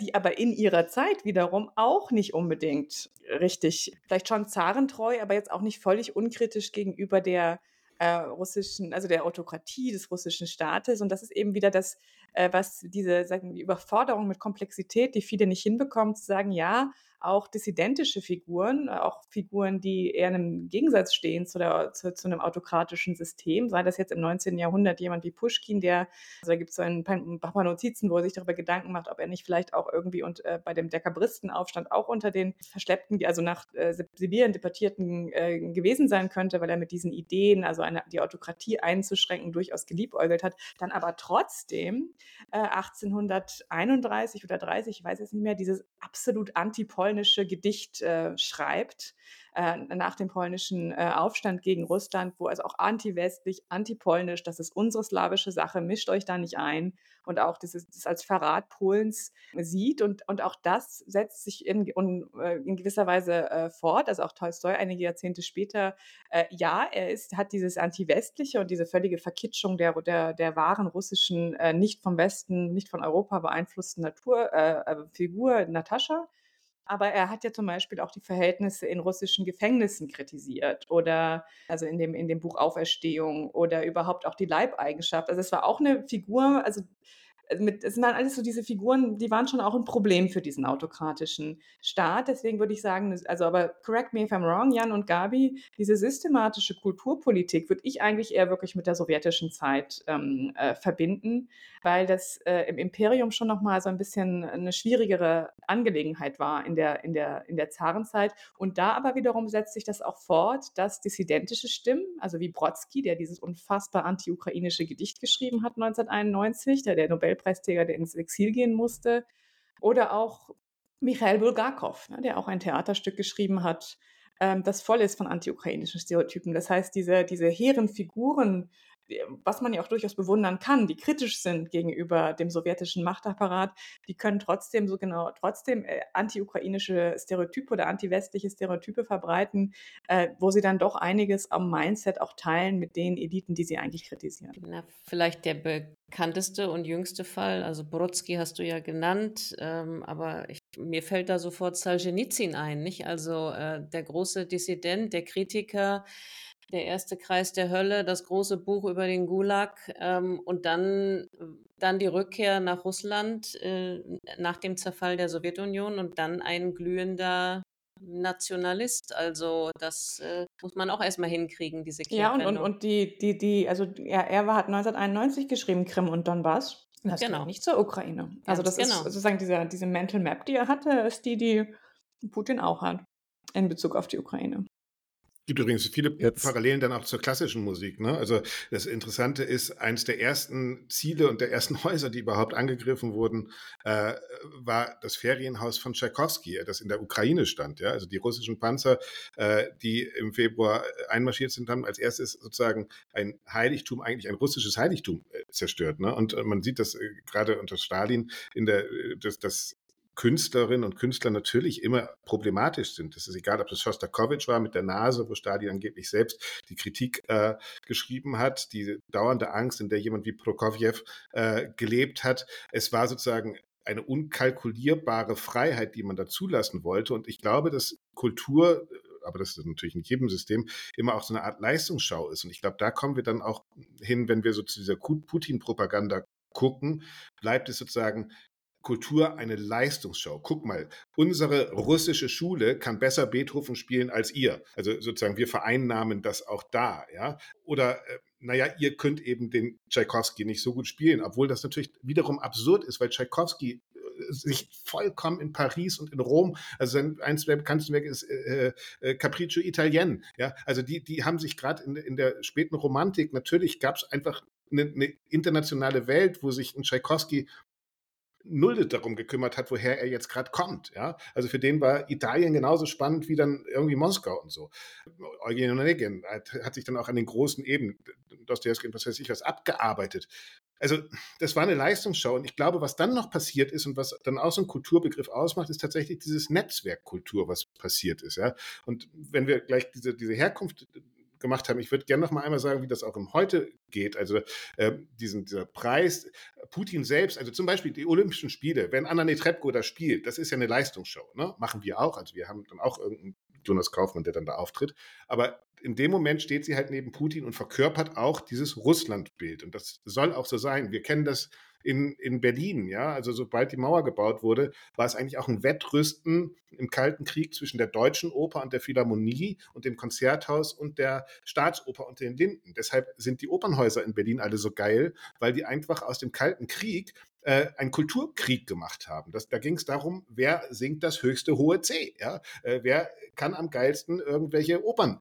die aber in ihrer Zeit wiederum auch nicht unbedingt richtig, vielleicht schon zarentreu, aber jetzt auch nicht völlig unkritisch gegenüber der russischen, also der Autokratie des russischen Staates. Und das ist eben wieder das, äh, was diese sagen, die Überforderung mit Komplexität, die viele nicht hinbekommen, zu sagen, ja, auch dissidentische Figuren, auch Figuren, die eher im Gegensatz stehen zu, der, zu, zu, einem autokratischen System, sei das jetzt im 19. Jahrhundert jemand wie Pushkin, der, also da gibt es so ein paar Notizen, wo er sich darüber Gedanken macht, ob er nicht vielleicht auch irgendwie und äh, bei dem Dekabristenaufstand auch unter den Verschleppten, also nach äh, Sibirien deportierten äh, gewesen sein könnte, weil er mit diesen Ideen, also eine, die Autokratie einzuschränken, durchaus geliebäugelt hat, dann aber trotzdem 1831 äh, oder 30, ich weiß es nicht mehr, dieses absolut antipolnische Gedicht äh, schreibt, äh, nach dem polnischen äh, Aufstand gegen Russland, wo also auch anti-westlich, anti-polnisch, das ist unsere slawische Sache, mischt euch da nicht ein und auch das, ist, das als Verrat Polens sieht und, und auch das setzt sich in, in, gewisser Weise fort, also auch Tolstoi einige Jahrzehnte später, ja, er ist, hat dieses anti-westliche und diese völlige Verkitschung der, der, der wahren russischen, nicht vom Westen, nicht von Europa beeinflussten Naturfigur Natascha, aber er hat ja zum Beispiel auch die Verhältnisse in russischen Gefängnissen kritisiert oder also in dem, in dem Buch Auferstehung oder überhaupt auch die Leibeigenschaft. Also es war auch eine Figur, also äh, mit, es waren alles so diese Figuren, die waren schon auch ein Problem für diesen autokratischen Staat. Deswegen würde ich sagen, also aber correct me if I'm wrong, Jan und Gabi, diese systematische Kulturpolitik würde ich eigentlich eher wirklich mit der sowjetischen Zeit ähm, äh, verbinden, weil das äh, im Imperium schon nochmal so ein bisschen eine schwierigere Angelegenheit war in der, in, der, in der Zarenzeit. Und da aber wiederum setzt sich das auch fort, dass dissidentische Stimmen, also wie Brodsky, der dieses unfassbar anti-ukrainische Gedicht geschrieben hat 1991, der, der Nobelpreisträger, der ins Exil gehen musste, oder auch Michael Bulgakov, ne, der auch ein Theaterstück geschrieben hat, ähm, das voll ist von anti-ukrainischen Stereotypen. Das heißt, diese, diese hehren Figuren, was man ja auch durchaus bewundern kann, die kritisch sind gegenüber dem sowjetischen Machtapparat, die können trotzdem so genau, trotzdem äh, anti-ukrainische Stereotype oder anti-westliche Stereotype verbreiten, äh, wo sie dann doch einiges am Mindset auch teilen mit den Eliten, die sie eigentlich kritisieren. Na, vielleicht der bekannteste und jüngste Fall, also Brodsky hast du ja genannt, ähm, aber ich, mir fällt da sofort Solzhenitsyn ein, nicht? Also äh, der große Dissident, der Kritiker, der erste Kreis der Hölle, das große Buch über den Gulag ähm, und dann, dann die Rückkehr nach Russland äh, nach dem Zerfall der Sowjetunion und dann ein glühender Nationalist. Also das äh, muss man auch erstmal hinkriegen, diese Ja, und, und, und die, die, die, also er, er hat 1991 geschrieben, Krim und Donbass. Das genau. nicht zur Ukraine. Also das genau. ist sozusagen diese, diese Mental Map, die er hatte, ist die, die Putin auch hat in Bezug auf die Ukraine gibt übrigens viele Jetzt. Parallelen dann auch zur klassischen Musik. Ne? Also das Interessante ist, eines der ersten Ziele und der ersten Häuser, die überhaupt angegriffen wurden, äh, war das Ferienhaus von Tchaikovsky, das in der Ukraine stand. Ja? Also die russischen Panzer, äh, die im Februar einmarschiert sind, haben als erstes sozusagen ein Heiligtum, eigentlich ein russisches Heiligtum äh, zerstört. Ne? Und äh, man sieht das äh, gerade unter Stalin in der, äh, das, das Künstlerinnen und Künstler natürlich immer problematisch sind. Das ist egal, ob das Shostakovich war mit der Nase, wo Stalin angeblich selbst die Kritik äh, geschrieben hat, die dauernde Angst, in der jemand wie Prokofjew äh, gelebt hat. Es war sozusagen eine unkalkulierbare Freiheit, die man da zulassen wollte. Und ich glaube, dass Kultur aber das ist natürlich in jedem System, immer auch so eine Art Leistungsschau ist. Und ich glaube, da kommen wir dann auch hin, wenn wir so zu dieser Putin-Propaganda gucken, bleibt es sozusagen Kultur eine Leistungsshow. Guck mal, unsere russische Schule kann besser Beethoven spielen als ihr. Also sozusagen, wir vereinnahmen das auch da, ja. Oder, äh, naja, ihr könnt eben den Tchaikovsky nicht so gut spielen, obwohl das natürlich wiederum absurd ist, weil Tchaikovsky äh, sich vollkommen in Paris und in Rom, also sein, eins der bekanntesten Werke ist äh, äh, Capriccio Italien, ja, also die, die haben sich gerade in, in der späten Romantik, natürlich gab es einfach eine, eine, internationale Welt, wo sich ein Tchaikovsky null darum gekümmert hat, woher er jetzt gerade kommt. Ja? Also für den war Italien genauso spannend wie dann irgendwie Moskau und so. Eugen Onegin hat, hat, sich dann auch an den großen Ebenen, Dostoevsky und was weiß ich was, abgearbeitet. Also das war eine Leistungsschau und ich glaube, was dann noch passiert ist und was dann auch so ein Kulturbegriff ausmacht, ist tatsächlich dieses Netzwerkkultur, was passiert ist. Ja? Und wenn wir gleich diese, diese Herkunft gemacht haben. Ich würde gerne noch mal einmal sagen, wie das auch im Heute geht. Also äh, diesen, dieser Preis, Putin selbst, also zum Beispiel die Olympischen Spiele, wenn Anna Netrebko da spielt, das ist ja eine Leistungsshow. Ne? Machen wir auch. Also wir haben dann auch irgendeinen Jonas Kaufmann, der dann da auftritt. Aber in dem Moment steht sie halt neben Putin und verkörpert auch dieses Russlandbild. Und das soll auch so sein. Wir kennen das in, in Berlin, ja. Also sobald die Mauer gebaut wurde, war es eigentlich auch ein Wettrüsten im Kalten Krieg zwischen der Deutschen Oper und der Philharmonie und dem Konzerthaus und der Staatsoper und den Linden. Deshalb sind die Opernhäuser in Berlin alle so geil, weil die einfach aus dem Kalten Krieg äh, einen Kulturkrieg gemacht haben. Das, da ging es darum, wer singt das höchste hohe C, ja? Äh, wer kann am geilsten irgendwelche Opern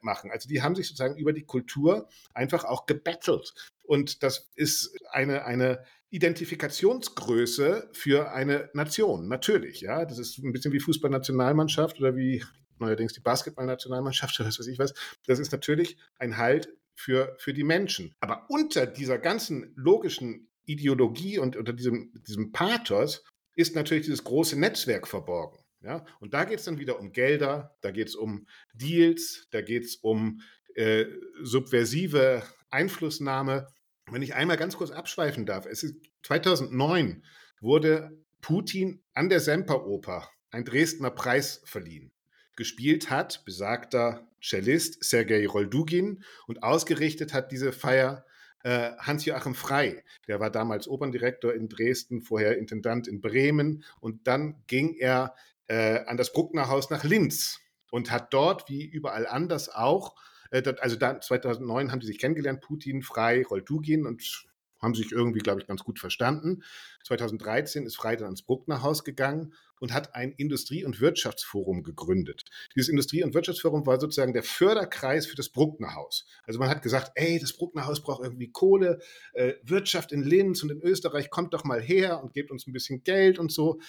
machen. Also die haben sich sozusagen über die Kultur einfach auch gebettelt. Und das ist eine, eine Identifikationsgröße für eine Nation, natürlich. Ja, das ist ein bisschen wie Fußballnationalmannschaft oder wie neuerdings die Basketballnationalmannschaft oder was weiß ich was. Das ist natürlich ein Halt für, für die Menschen. Aber unter dieser ganzen logischen Ideologie und unter diesem, diesem Pathos ist natürlich dieses große Netzwerk verborgen. Ja? Und da geht es dann wieder um Gelder, da geht es um Deals, da geht es um äh, subversive Einflussnahme. Wenn ich einmal ganz kurz abschweifen darf, es ist 2009 wurde Putin an der Semperoper ein Dresdner Preis verliehen. Gespielt hat besagter Cellist Sergei Roldugin und ausgerichtet hat diese Feier äh, Hans-Joachim Frei. Der war damals Operndirektor in Dresden, vorher Intendant in Bremen und dann ging er an das Brucknerhaus nach Linz und hat dort, wie überall anders auch, äh, also da 2009 haben die sich kennengelernt, Putin, Frei, Roldugin und haben sich irgendwie, glaube ich, ganz gut verstanden. 2013 ist Frei dann ans Brucknerhaus gegangen und hat ein Industrie- und Wirtschaftsforum gegründet. Dieses Industrie- und Wirtschaftsforum war sozusagen der Förderkreis für das Brucknerhaus. Also man hat gesagt, ey, das Brucknerhaus braucht irgendwie Kohle, äh, Wirtschaft in Linz und in Österreich, kommt doch mal her und gebt uns ein bisschen Geld und so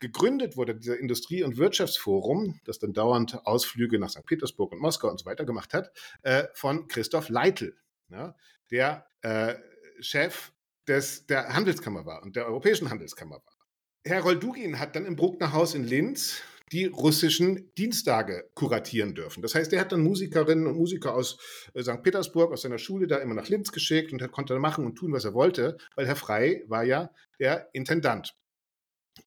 gegründet wurde, dieser Industrie- und Wirtschaftsforum, das dann dauernd Ausflüge nach St. Petersburg und Moskau und so weiter gemacht hat, äh, von Christoph Leitl, ja, der äh, Chef des, der Handelskammer war und der Europäischen Handelskammer war. Herr Roldugin hat dann im Bruckner Haus in Linz die russischen Dienstage kuratieren dürfen. Das heißt, er hat dann Musikerinnen und Musiker aus äh, St. Petersburg, aus seiner Schule da immer nach Linz geschickt und konnte machen und tun, was er wollte, weil Herr Frei war ja der Intendant.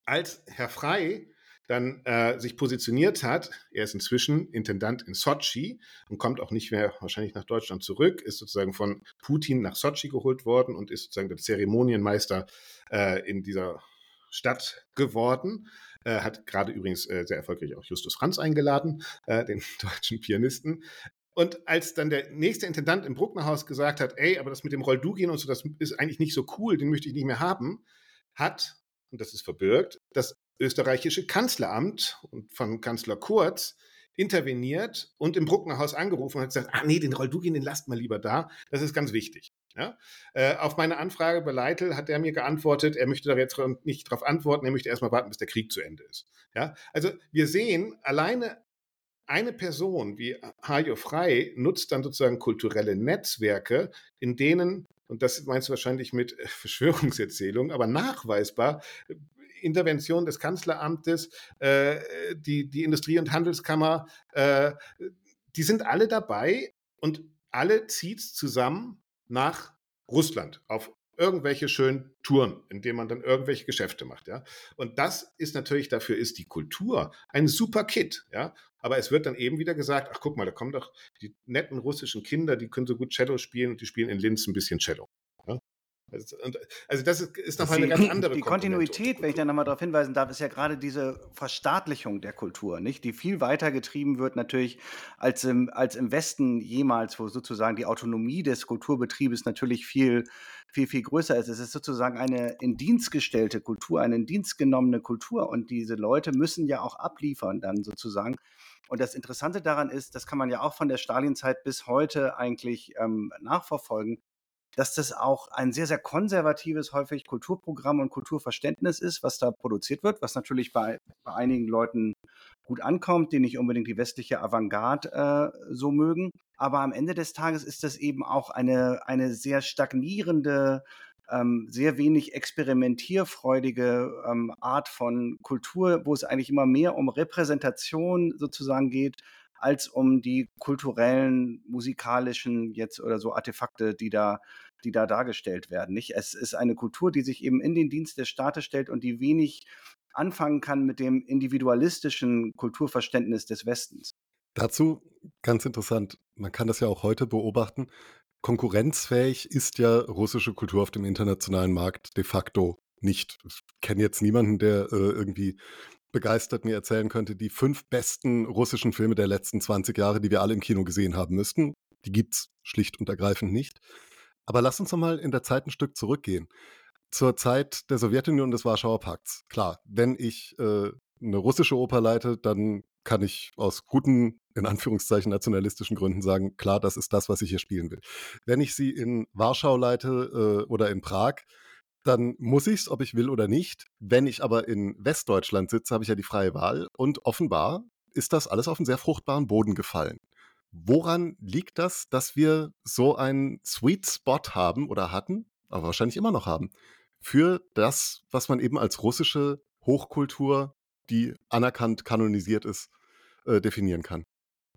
Als Herr Frei dann äh, sich positioniert hat, er ist inzwischen Intendant in Sochi und kommt auch nicht mehr wahrscheinlich nach Deutschland zurück, ist sozusagen von Putin nach Sochi geholt worden und ist sozusagen der Zeremonienmeister äh, in dieser Stadt geworden. Äh, hat gerade übrigens äh, sehr erfolgreich auch Justus Franz eingeladen, äh, den deutschen Pianisten. Und als dann der nächste Intendant im Brucknerhaus gesagt hat, ey, aber das mit dem Roldugin und so, das ist eigentlich nicht so cool, den möchte ich nicht mehr haben, hat und das ist verbirgt, das österreichische Kanzleramt und von Kanzler Kurz interveniert und im Brucknerhaus angerufen und hat gesagt, ah nee, den Roldugin, den lasst mal lieber da, das ist ganz wichtig. Ja? Äh, auf meine Anfrage bei Leitl hat er mir geantwortet, er möchte da jetzt nicht darauf antworten, er möchte erstmal warten, bis der Krieg zu Ende ist. Ja? Also wir sehen, alleine eine Person wie Hajo Frei nutzt dann sozusagen kulturelle Netzwerke, in denen und das meinst du wahrscheinlich mit äh, Verschwörungserzählung, aber nachweisbar äh, Intervention des Kanzleramtes, äh, die, die Industrie- und Handelskammer, äh, die sind alle dabei und alle zieht zusammen nach Russland auf irgendwelche schönen Touren, in denen man dann irgendwelche Geschäfte macht, ja. Und das ist natürlich, dafür ist die Kultur ein super Kit, ja. Aber es wird dann eben wieder gesagt, ach guck mal, da kommen doch die netten russischen Kinder, die können so gut Cello spielen und die spielen in Linz ein bisschen Cello. Also, also das ist, ist nochmal eine ganz andere Die Kontinuität, wenn ich da nochmal darauf hinweisen darf, ist ja gerade diese Verstaatlichung der Kultur, nicht? Die viel weiter getrieben wird natürlich als im, als im Westen jemals, wo sozusagen die Autonomie des Kulturbetriebes natürlich viel, viel, viel größer ist. Es ist sozusagen eine in Dienst gestellte Kultur, eine in Dienst genommene Kultur und diese Leute müssen ja auch abliefern dann sozusagen. Und das Interessante daran ist, das kann man ja auch von der Stalinzeit bis heute eigentlich ähm, nachverfolgen, dass das auch ein sehr, sehr konservatives, häufig Kulturprogramm und Kulturverständnis ist, was da produziert wird, was natürlich bei, bei einigen Leuten gut ankommt, die nicht unbedingt die westliche Avantgarde äh, so mögen. Aber am Ende des Tages ist das eben auch eine, eine sehr stagnierende, ähm, sehr wenig experimentierfreudige ähm, Art von Kultur, wo es eigentlich immer mehr um Repräsentation sozusagen geht, als um die kulturellen, musikalischen jetzt oder so Artefakte, die da, die da dargestellt werden. Nicht? Es ist eine Kultur, die sich eben in den Dienst des Staates stellt und die wenig anfangen kann mit dem individualistischen Kulturverständnis des Westens. Dazu ganz interessant, man kann das ja auch heute beobachten. Konkurrenzfähig ist ja russische Kultur auf dem internationalen Markt de facto nicht. Ich kenne jetzt niemanden, der äh, irgendwie begeistert mir erzählen könnte, die fünf besten russischen Filme der letzten 20 Jahre, die wir alle im Kino gesehen haben müssten. Die gibt's schlicht und ergreifend nicht. Aber lass uns noch mal in der Zeit ein Stück zurückgehen. Zur Zeit der Sowjetunion des Warschauer Pakts. Klar, wenn ich äh, eine russische Oper leite, dann kann ich aus guten, in Anführungszeichen nationalistischen Gründen sagen, klar, das ist das, was ich hier spielen will. Wenn ich sie in Warschau leite äh, oder in Prag, dann muss ich es, ob ich will oder nicht. Wenn ich aber in Westdeutschland sitze, habe ich ja die freie Wahl. Und offenbar ist das alles auf einen sehr fruchtbaren Boden gefallen. Woran liegt das, dass wir so einen Sweet Spot haben oder hatten, aber wahrscheinlich immer noch haben, für das, was man eben als russische Hochkultur, die anerkannt kanonisiert ist, äh, definieren kann?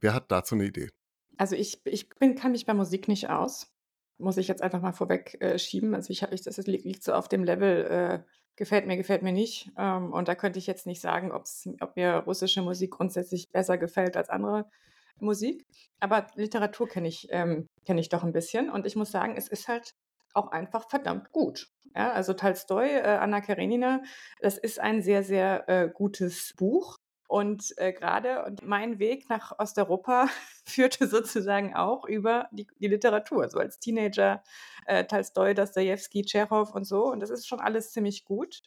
Wer hat dazu eine Idee? Also ich, ich bin, kann mich bei Musik nicht aus muss ich jetzt einfach mal vorweg äh, schieben. Also ich ich, das liegt, so auf dem Level, äh, gefällt mir, gefällt mir nicht. Ähm, und da könnte ich jetzt nicht sagen, ob mir russische Musik grundsätzlich besser gefällt als andere Musik. Aber Literatur kenne ich, ähm, kenne ich doch ein bisschen. Und ich muss sagen, es ist halt auch einfach verdammt gut. Ja, also Tolstoi, äh, Anna Karenina, das ist ein sehr, sehr äh, gutes Buch. Und äh, gerade mein Weg nach Osteuropa führte sozusagen auch über die, die Literatur. So als Teenager äh, Tolstoi, Dostoevsky, Tschechow und so. Und das ist schon alles ziemlich gut.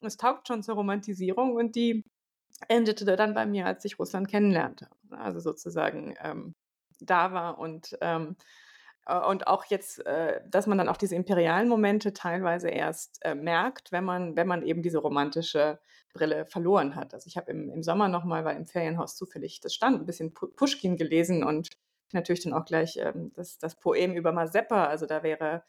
Es taugt schon zur Romantisierung und die endete dann bei mir, als ich Russland kennenlernte. Also sozusagen ähm, da war und ähm, äh, und auch jetzt, äh, dass man dann auch diese imperialen Momente teilweise erst äh, merkt, wenn man, wenn man eben diese romantische Brille verloren hat. Also ich habe im, im Sommer nochmal, weil im Ferienhaus zufällig das stand, ein bisschen Pushkin gelesen und natürlich dann auch gleich ähm, das, das Poem über Mazeppa. Also da wäre äh,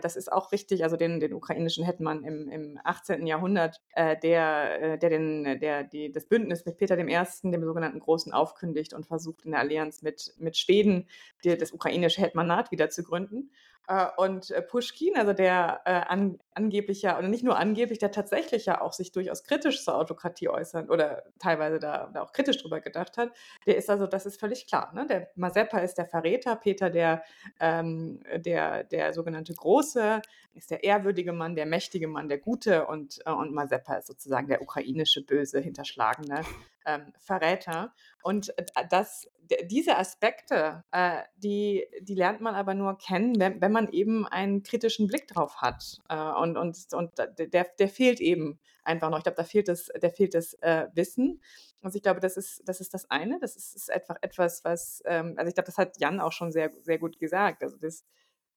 das ist auch richtig, also den, den ukrainischen Hetman im, im 18. Jahrhundert, äh, der, äh, der, den, der die, das Bündnis mit Peter I., dem sogenannten Großen, aufkündigt und versucht in der Allianz mit, mit Schweden die, das ukrainische Hetmanat wieder zu gründen. Äh, und äh, Pushkin, also der äh, an, angeblich ja, oder nicht nur angeblich, der tatsächlich ja auch sich durchaus kritisch zur Autokratie äußert oder teilweise da, da auch kritisch drüber gedacht hat, der ist also, das ist völlig klar. Ne? Der Mazeppa ist der Verräter, Peter der, ähm, der, der sogenannte Große, ist der ehrwürdige Mann, der mächtige Mann, der Gute und, und Mazeppa ist sozusagen der ukrainische böse, hinterschlagene ähm, Verräter. Und äh, das, diese Aspekte, äh, die, die lernt man aber nur kennen, wenn, wenn man eben einen kritischen Blick drauf hat. Äh, und und, und der, der fehlt eben einfach noch. Ich glaube, da fehlt das, der fehlt das äh, Wissen. Also ich glaube, das ist, das ist das eine. Das ist, ist einfach etwas, was, ähm, also ich glaube, das hat Jan auch schon sehr, sehr gut gesagt. Also das,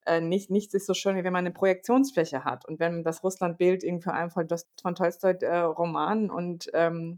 äh, nicht, nichts ist so schön, wie wenn man eine Projektionsfläche hat. Und wenn das Russlandbild irgendwie vor allem von, von Tolstoi äh, Roman und ähm,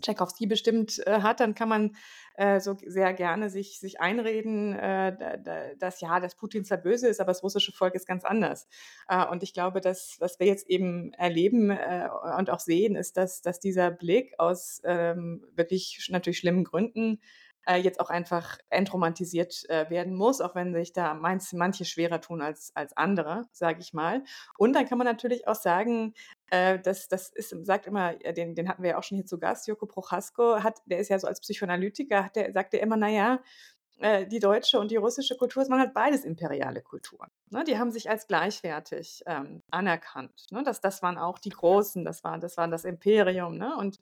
Tchaikovsky bestimmt äh, hat, dann kann man äh, so sehr gerne sich, sich einreden, äh, dass ja, dass Putin zwar böse ist, aber das russische Volk ist ganz anders. Äh, und ich glaube, dass was wir jetzt eben erleben äh, und auch sehen, ist, dass, dass dieser Blick aus ähm, wirklich natürlich schlimmen Gründen äh, jetzt auch einfach entromantisiert äh, werden muss, auch wenn sich da manch, manche schwerer tun als, als andere, sage ich mal. Und dann kann man natürlich auch sagen, äh, das, das ist, sagt immer, den, den hatten wir ja auch schon hier zu Gast, Joko Prochasko, hat, der ist ja so als Psychoanalytiker, hat der, sagt er immer, naja, die deutsche und die russische Kultur, man hat beides imperiale Kulturen. Ne? Die haben sich als gleichwertig ähm, anerkannt. Ne? Das, das waren auch die Großen, das war das, war das Imperium. Ne? Und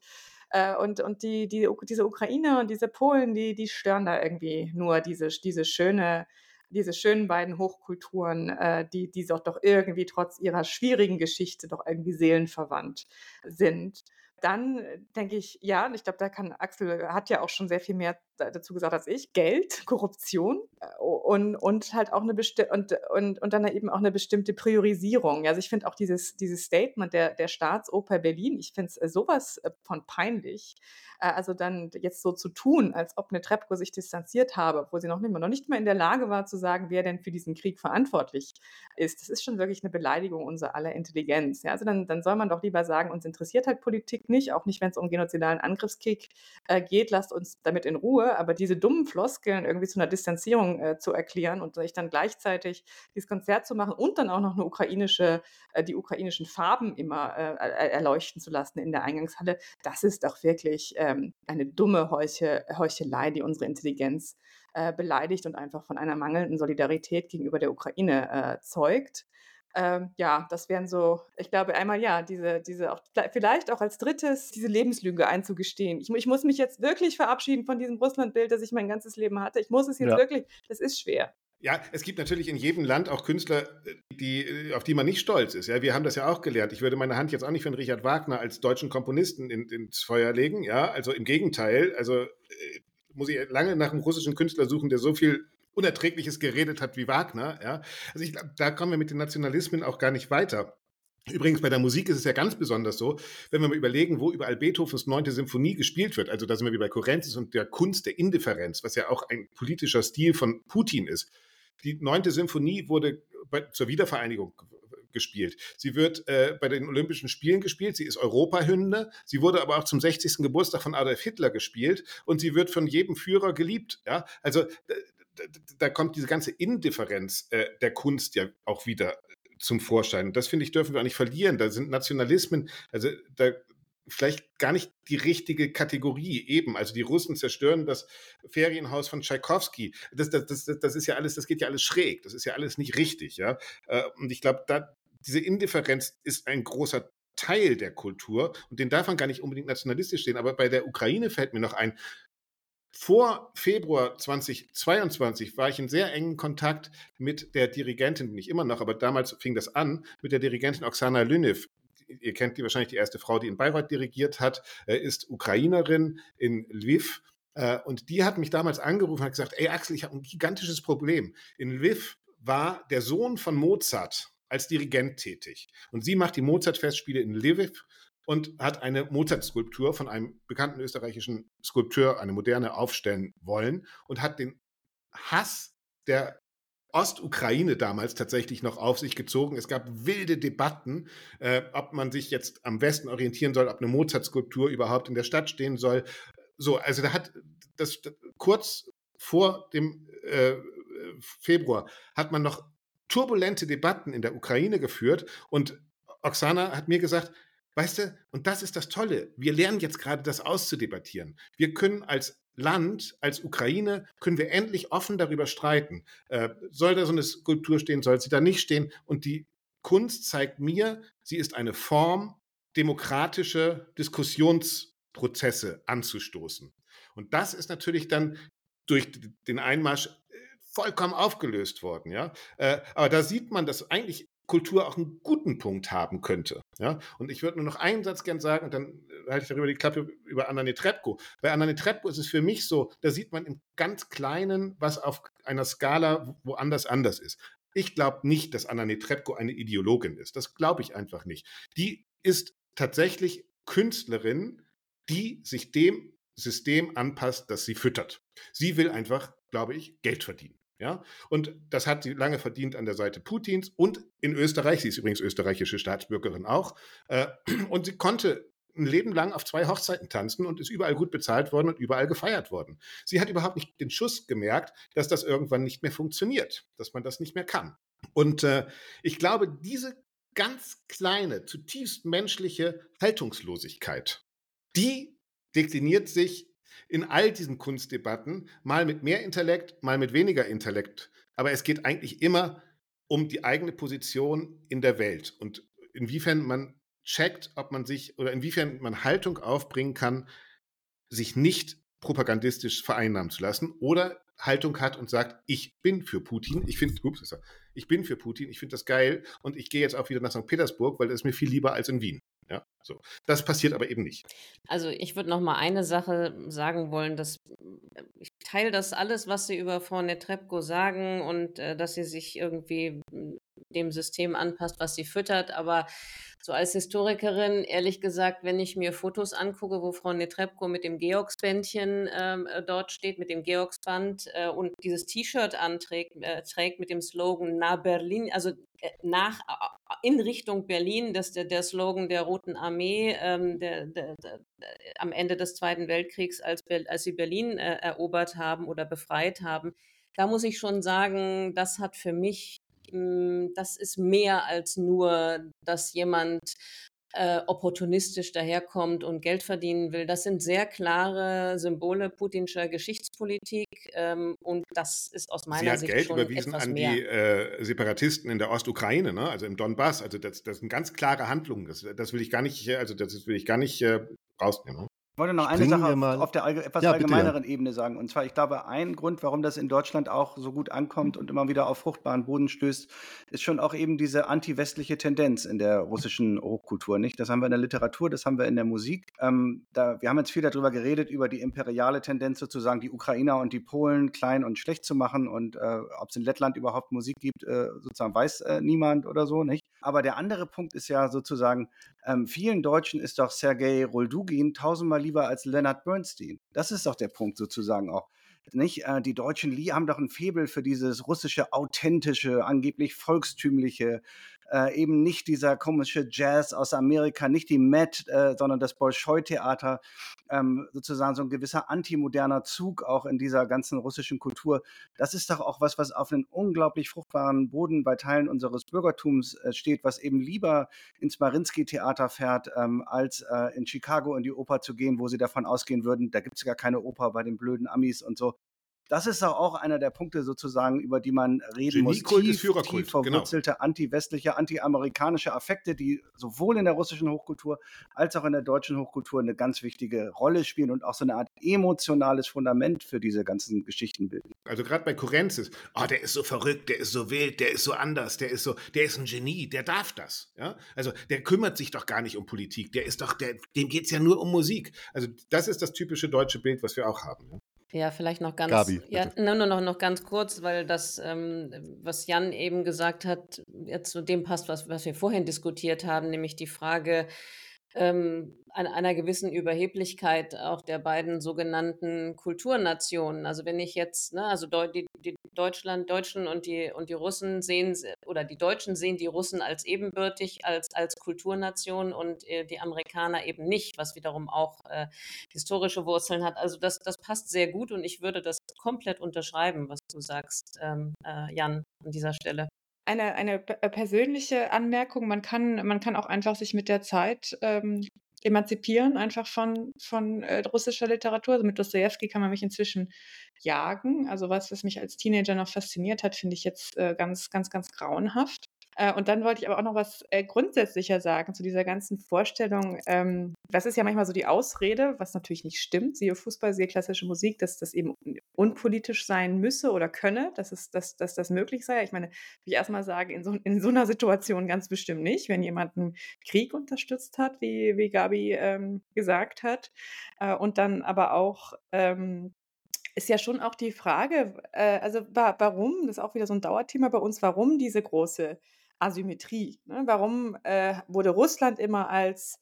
äh, und und die, die, diese Ukrainer und diese Polen, die, die stören da irgendwie nur diese, diese schöne, diese schönen beiden Hochkulturen, äh, die, die doch, doch irgendwie trotz ihrer schwierigen Geschichte doch irgendwie seelenverwandt sind. Dann äh, denke ich, ja, und ich glaube, da kann Axel hat ja auch schon sehr viel mehr dazu gesagt als ich, Geld, Korruption äh, und, und halt auch eine bestimmte und, und, und dann eben auch eine bestimmte Priorisierung. Also ich finde auch dieses, dieses Statement der, der Staatsoper Berlin, ich finde es äh, sowas von peinlich. Also dann jetzt so zu tun, als ob eine Trepko sich distanziert habe, obwohl sie noch nicht, mehr, noch nicht mehr in der Lage war zu sagen, wer denn für diesen Krieg verantwortlich ist. Das ist schon wirklich eine Beleidigung unserer aller Intelligenz. Ja, also dann, dann soll man doch lieber sagen, uns interessiert halt Politik nicht, auch nicht, wenn es um genozidalen Angriffskrieg äh, geht, lasst uns damit in Ruhe aber diese dummen Floskeln irgendwie zu einer Distanzierung äh, zu erklären und sich dann gleichzeitig dieses Konzert zu machen und dann auch noch eine ukrainische, äh, die ukrainischen Farben immer äh, erleuchten zu lassen in der Eingangshalle, das ist doch wirklich ähm, eine dumme Heuche, Heuchelei, die unsere Intelligenz äh, beleidigt und einfach von einer mangelnden Solidarität gegenüber der Ukraine äh, zeugt. Ähm, ja, das wären so, ich glaube, einmal ja, diese, diese auch, vielleicht auch als drittes, diese Lebenslüge einzugestehen. Ich, ich muss mich jetzt wirklich verabschieden von diesem Russlandbild, das ich mein ganzes Leben hatte. Ich muss es jetzt ja. wirklich, das ist schwer. Ja, es gibt natürlich in jedem Land auch Künstler, die, auf die man nicht stolz ist. Ja, wir haben das ja auch gelernt. Ich würde meine Hand jetzt auch nicht von Richard Wagner als deutschen Komponisten in, ins Feuer legen. Ja, also im Gegenteil. Also äh, muss ich lange nach einem russischen Künstler suchen, der so viel Unerträgliches geredet hat wie Wagner. Ja? Also ich glaube, da kommen wir mit den Nationalismen auch gar nicht weiter. Übrigens, bei der Musik ist es ja ganz besonders so, wenn wir mal überlegen, wo überall Beethovens neunte Symphonie gespielt wird. Also da sind wir wie bei Kurrentis und der Kunst der Indifferenz, was ja auch ein politischer Stil von Putin ist. Die neunte Symphonie wurde bei, zur Wiedervereinigung gespielt. Sie wird äh, bei den Olympischen Spielen gespielt. Sie ist Europahymne. Sie wurde aber auch zum 60. Geburtstag von Adolf Hitler gespielt und sie wird von jedem Führer geliebt. Ja, also da kommt diese ganze Indifferenz äh, der Kunst ja auch wieder zum Vorschein. Und das finde ich, dürfen wir auch nicht verlieren. Da sind Nationalismen, also da vielleicht gar nicht die richtige Kategorie eben. Also die Russen zerstören das Ferienhaus von Tschaikowski. Das, das, das, das ist ja alles, das geht ja alles schräg. Das ist ja alles nicht richtig, ja. Äh, und ich glaube, diese Indifferenz ist ein großer Teil der Kultur und den darf man gar nicht unbedingt nationalistisch sehen. Aber bei der Ukraine fällt mir noch ein, vor Februar 2022 war ich in sehr engen Kontakt mit der Dirigentin, nicht immer noch, aber damals fing das an, mit der Dirigentin Oksana Lynev. Ihr kennt die wahrscheinlich die erste Frau, die in Bayreuth dirigiert hat, äh, ist Ukrainerin in Lviv. Äh, und die hat mich damals angerufen und gesagt, ey Axel, ich habe ein gigantisches Problem. In Lviv war der Sohn von Mozart als Dirigent tätig. Und sie macht die Mozart-Festspiele in Lviv und hat eine Mozart-Skulptur von einem bekannten österreichischen Skulpteur, eine moderne, aufstellen wollen und hat den Hass der Ostukraine damals tatsächlich noch auf sich gezogen. Es gab wilde Debatten, äh, ob man sich jetzt am Westen orientieren soll, ob eine Mozart-Skulptur überhaupt in der Stadt stehen soll. So, also da hat das kurz vor dem äh, Februar hat man noch turbulente Debatten in der Ukraine geführt und Oksana hat mir gesagt, weißt du, und das ist das Tolle, wir lernen jetzt gerade das auszudebattieren. Wir können als Land, als Ukraine, können wir endlich offen darüber streiten. Äh, soll da so eine Skulptur stehen, soll sie da nicht stehen? Und die Kunst zeigt mir, sie ist eine Form, demokratische Diskussionsprozesse anzustoßen. Und das ist natürlich dann durch den Einmarsch vollkommen aufgelöst worden, ja. Äh, aber da sieht man, dass eigentlich Kultur auch einen guten Punkt haben könnte. Ja? Und ich würde nur noch einen Satz gern sagen, und dann äh, halte ich darüber die Klappe über Anna Netrebko. Bei Anna Netrebko ist es für mich so, da sieht man im ganz Kleinen, was auf einer Skala woanders anders ist. Ich glaube nicht, dass Anna Netrebko eine Ideologin ist. Das glaube ich einfach nicht. Die ist tatsächlich Künstlerin, die sich dem System anpasst, das sie füttert. Sie will einfach, glaube ich, Geld verdienen. Ja, und das hat sie lange verdient an der Seite Putins und in Österreich. Sie ist übrigens österreichische Staatsbürgerin auch. Äh, und sie konnte ein Leben lang auf zwei Hochzeiten tanzen und ist überall gut bezahlt worden und überall gefeiert worden. Sie hat überhaupt nicht den Schuss gemerkt, dass das irgendwann nicht mehr funktioniert, dass man das nicht mehr kann. Und äh, ich glaube, diese ganz kleine, zutiefst menschliche Haltungslosigkeit, die dekliniert sich in all diesen Kunstdebatten, mal mit mehr Intellekt, mal mit weniger Intellekt. Aber es geht eigentlich immer um die eigene Position in der Welt und inwiefern man checkt, ob man sich oder inwiefern man Haltung aufbringen kann, sich nicht propagandistisch vereinnahmen zu lassen oder Haltung hat und sagt, ich bin für Putin, ich finde, ich bin für Putin, ich finde das geil und ich gehe jetzt auch wieder nach St. Petersburg, weil das ist mir viel lieber als in Wien. Ja, so. Das passiert aber eben nicht. Also ich würde noch mal eine Sache sagen wollen, dass ich teile das alles, was Sie über Frau Netrebko sagen und äh, dass sie sich irgendwie dem System anpasst, was sie füttert. Aber so als Historikerin, ehrlich gesagt, wenn ich mir Fotos angucke, wo Frau Netrebko mit dem Georgsbändchen ähm, äh, dort steht, mit dem Georgsband äh, und dieses T-Shirt anträgt, äh, trägt mit dem Slogan Na Berlin, also äh, nach äh, in Richtung Berlin, das ist der, der Slogan der Roten Armee ähm, der, der, am Ende des Zweiten Weltkriegs, als, als sie Berlin äh, erobert haben oder befreit haben. Da muss ich schon sagen, das hat für mich hm, das ist mehr als nur, dass jemand äh, opportunistisch daherkommt und Geld verdienen will. Das sind sehr klare Symbole putinscher Geschichtspolitik ähm, und das ist aus meiner Sie hat Sicht Geld schon überwiesen etwas an mehr. die äh, Separatisten in der Ostukraine, ne? also im Donbass. Also das, das sind ganz klare Handlungen. Das, das will ich gar nicht, also das will ich gar nicht äh, rausnehmen. Ich wollte noch eine Springen Sache wir auf, der allge etwas Ja, bitte, Jan. allgemeineren Ebene sagen. Und zwar, ich glaube, ein Grund, warum das in Deutschland auch so gut ankommt und immer wieder auf fruchtbaren Boden stößt, ist schon auch eben diese anti-westliche Tendenz in der russischen Hochkultur. Nicht? Das haben wir in der Literatur, das haben wir in der Musik. Ähm, da, wir haben jetzt viel darüber geredet, über die imperiale Tendenz sozusagen, die Ukrainer und die Polen klein und schlecht zu machen. Und äh, ob es in Lettland überhaupt Musik gibt, äh, sozusagen weiß äh, niemand oder so. Nicht? Aber der andere Punkt ist ja sozusagen, ähm, vielen Deutschen ist doch Sergei Roldugin tausendmal lieber als Leonard Bernstein. Das ist doch der Punkt sozusagen auch. Nicht? Äh, die Deutschen Lie haben doch ein Faible für dieses russische, authentische, angeblich volkstümliche, äh, eben nicht dieser komische Jazz aus Amerika, nicht die Met, äh, sondern das Bolschoi-Theater. Ähm, sozusagen so ein gewisser antimoderner Zug auch in dieser ganzen russischen Kultur. Das ist doch auch was, was auf einen unglaublich fruchtbaren Boden bei Teilen unseres Bürgertums äh, steht, was eben lieber ins Marinsky-Theater fährt, ähm, als äh, in Chicago in die Oper zu gehen, wo sie davon ausgehen würden, da gibt es gar keine Oper bei den blöden Amis und so das ist auch einer der Punkte sozusagen, über die man reden muss. Tief, tief genau. verwurzelte genau. anti-westliche, anti-amerikanische Affekte, die sowohl in der russischen Hochkultur als auch in der deutschen Hochkultur eine ganz wichtige Rolle spielen und auch so eine Art emotionales Fundament für diese ganzen Geschichten bilden. Also gerade bei Kurenzis, oh, der ist so verrückt, der ist so wild, der ist so anders, der ist so, der ist ein Genie, der darf das. Ja? Also der kümmert sich doch gar nicht um Politik, der ist doch, der, dem geht es ja nur um Musik. Also das ist das typische deutsche Bild, was wir auch haben. Ja? Ja, vielleicht noch ganz, Gabi, ja, nur noch, noch ganz kurz, weil das, ähm, was Jan eben gesagt hat, jetzt zu dem passt, was, was wir vorhin diskutiert haben, nämlich die Frage, ähm, an einer gewissen Überheblichkeit auch der beiden sogenannten Kulturnationen. Also wenn ich jetzt, ne, also die, die Deutschland, Deutschen und die und die Russen sehen oder die Deutschen sehen die Russen als ebenbürtig, als als Kulturnation und äh, die Amerikaner eben nicht, was wiederum auch äh, historische Wurzeln hat. Also das das passt sehr gut und ich würde das komplett unterschreiben, was du sagst, ähm, äh, Jan, an dieser Stelle eine, eine äh, persönliche Anmerkung. Man kann, man kann auch einfach sich mit der Zeit ähm, emanzipieren, einfach von, von äh, russischer Literatur. Also mit Dostoevsky kann man mich inzwischen jagen. Also was, was mich als Teenager noch fasziniert hat, finde ich jetzt äh, ganz, ganz, ganz grauenhaft. Äh, und dann wollte ich aber auch noch was äh, grundsätzlicher sagen zu dieser ganzen Vorstellung. Ähm, das ist ja manchmal so die Ausrede, was natürlich nicht stimmt, siehe Fußball, siehe klassische Musik, dass das eben unpolitisch sein müsse oder könne, dass, es, dass, dass das möglich sei. Ich meine, wie ich erstmal sage, in so, in so einer Situation ganz bestimmt nicht, wenn jemand einen Krieg unterstützt hat, wie, wie Gabi ähm, gesagt hat. Äh, und dann aber auch ähm, ist ja schon auch die Frage, äh, also wa warum, das ist auch wieder so ein Dauerthema bei uns, warum diese große Asymmetrie. Ne? Warum äh, wurde Russland immer als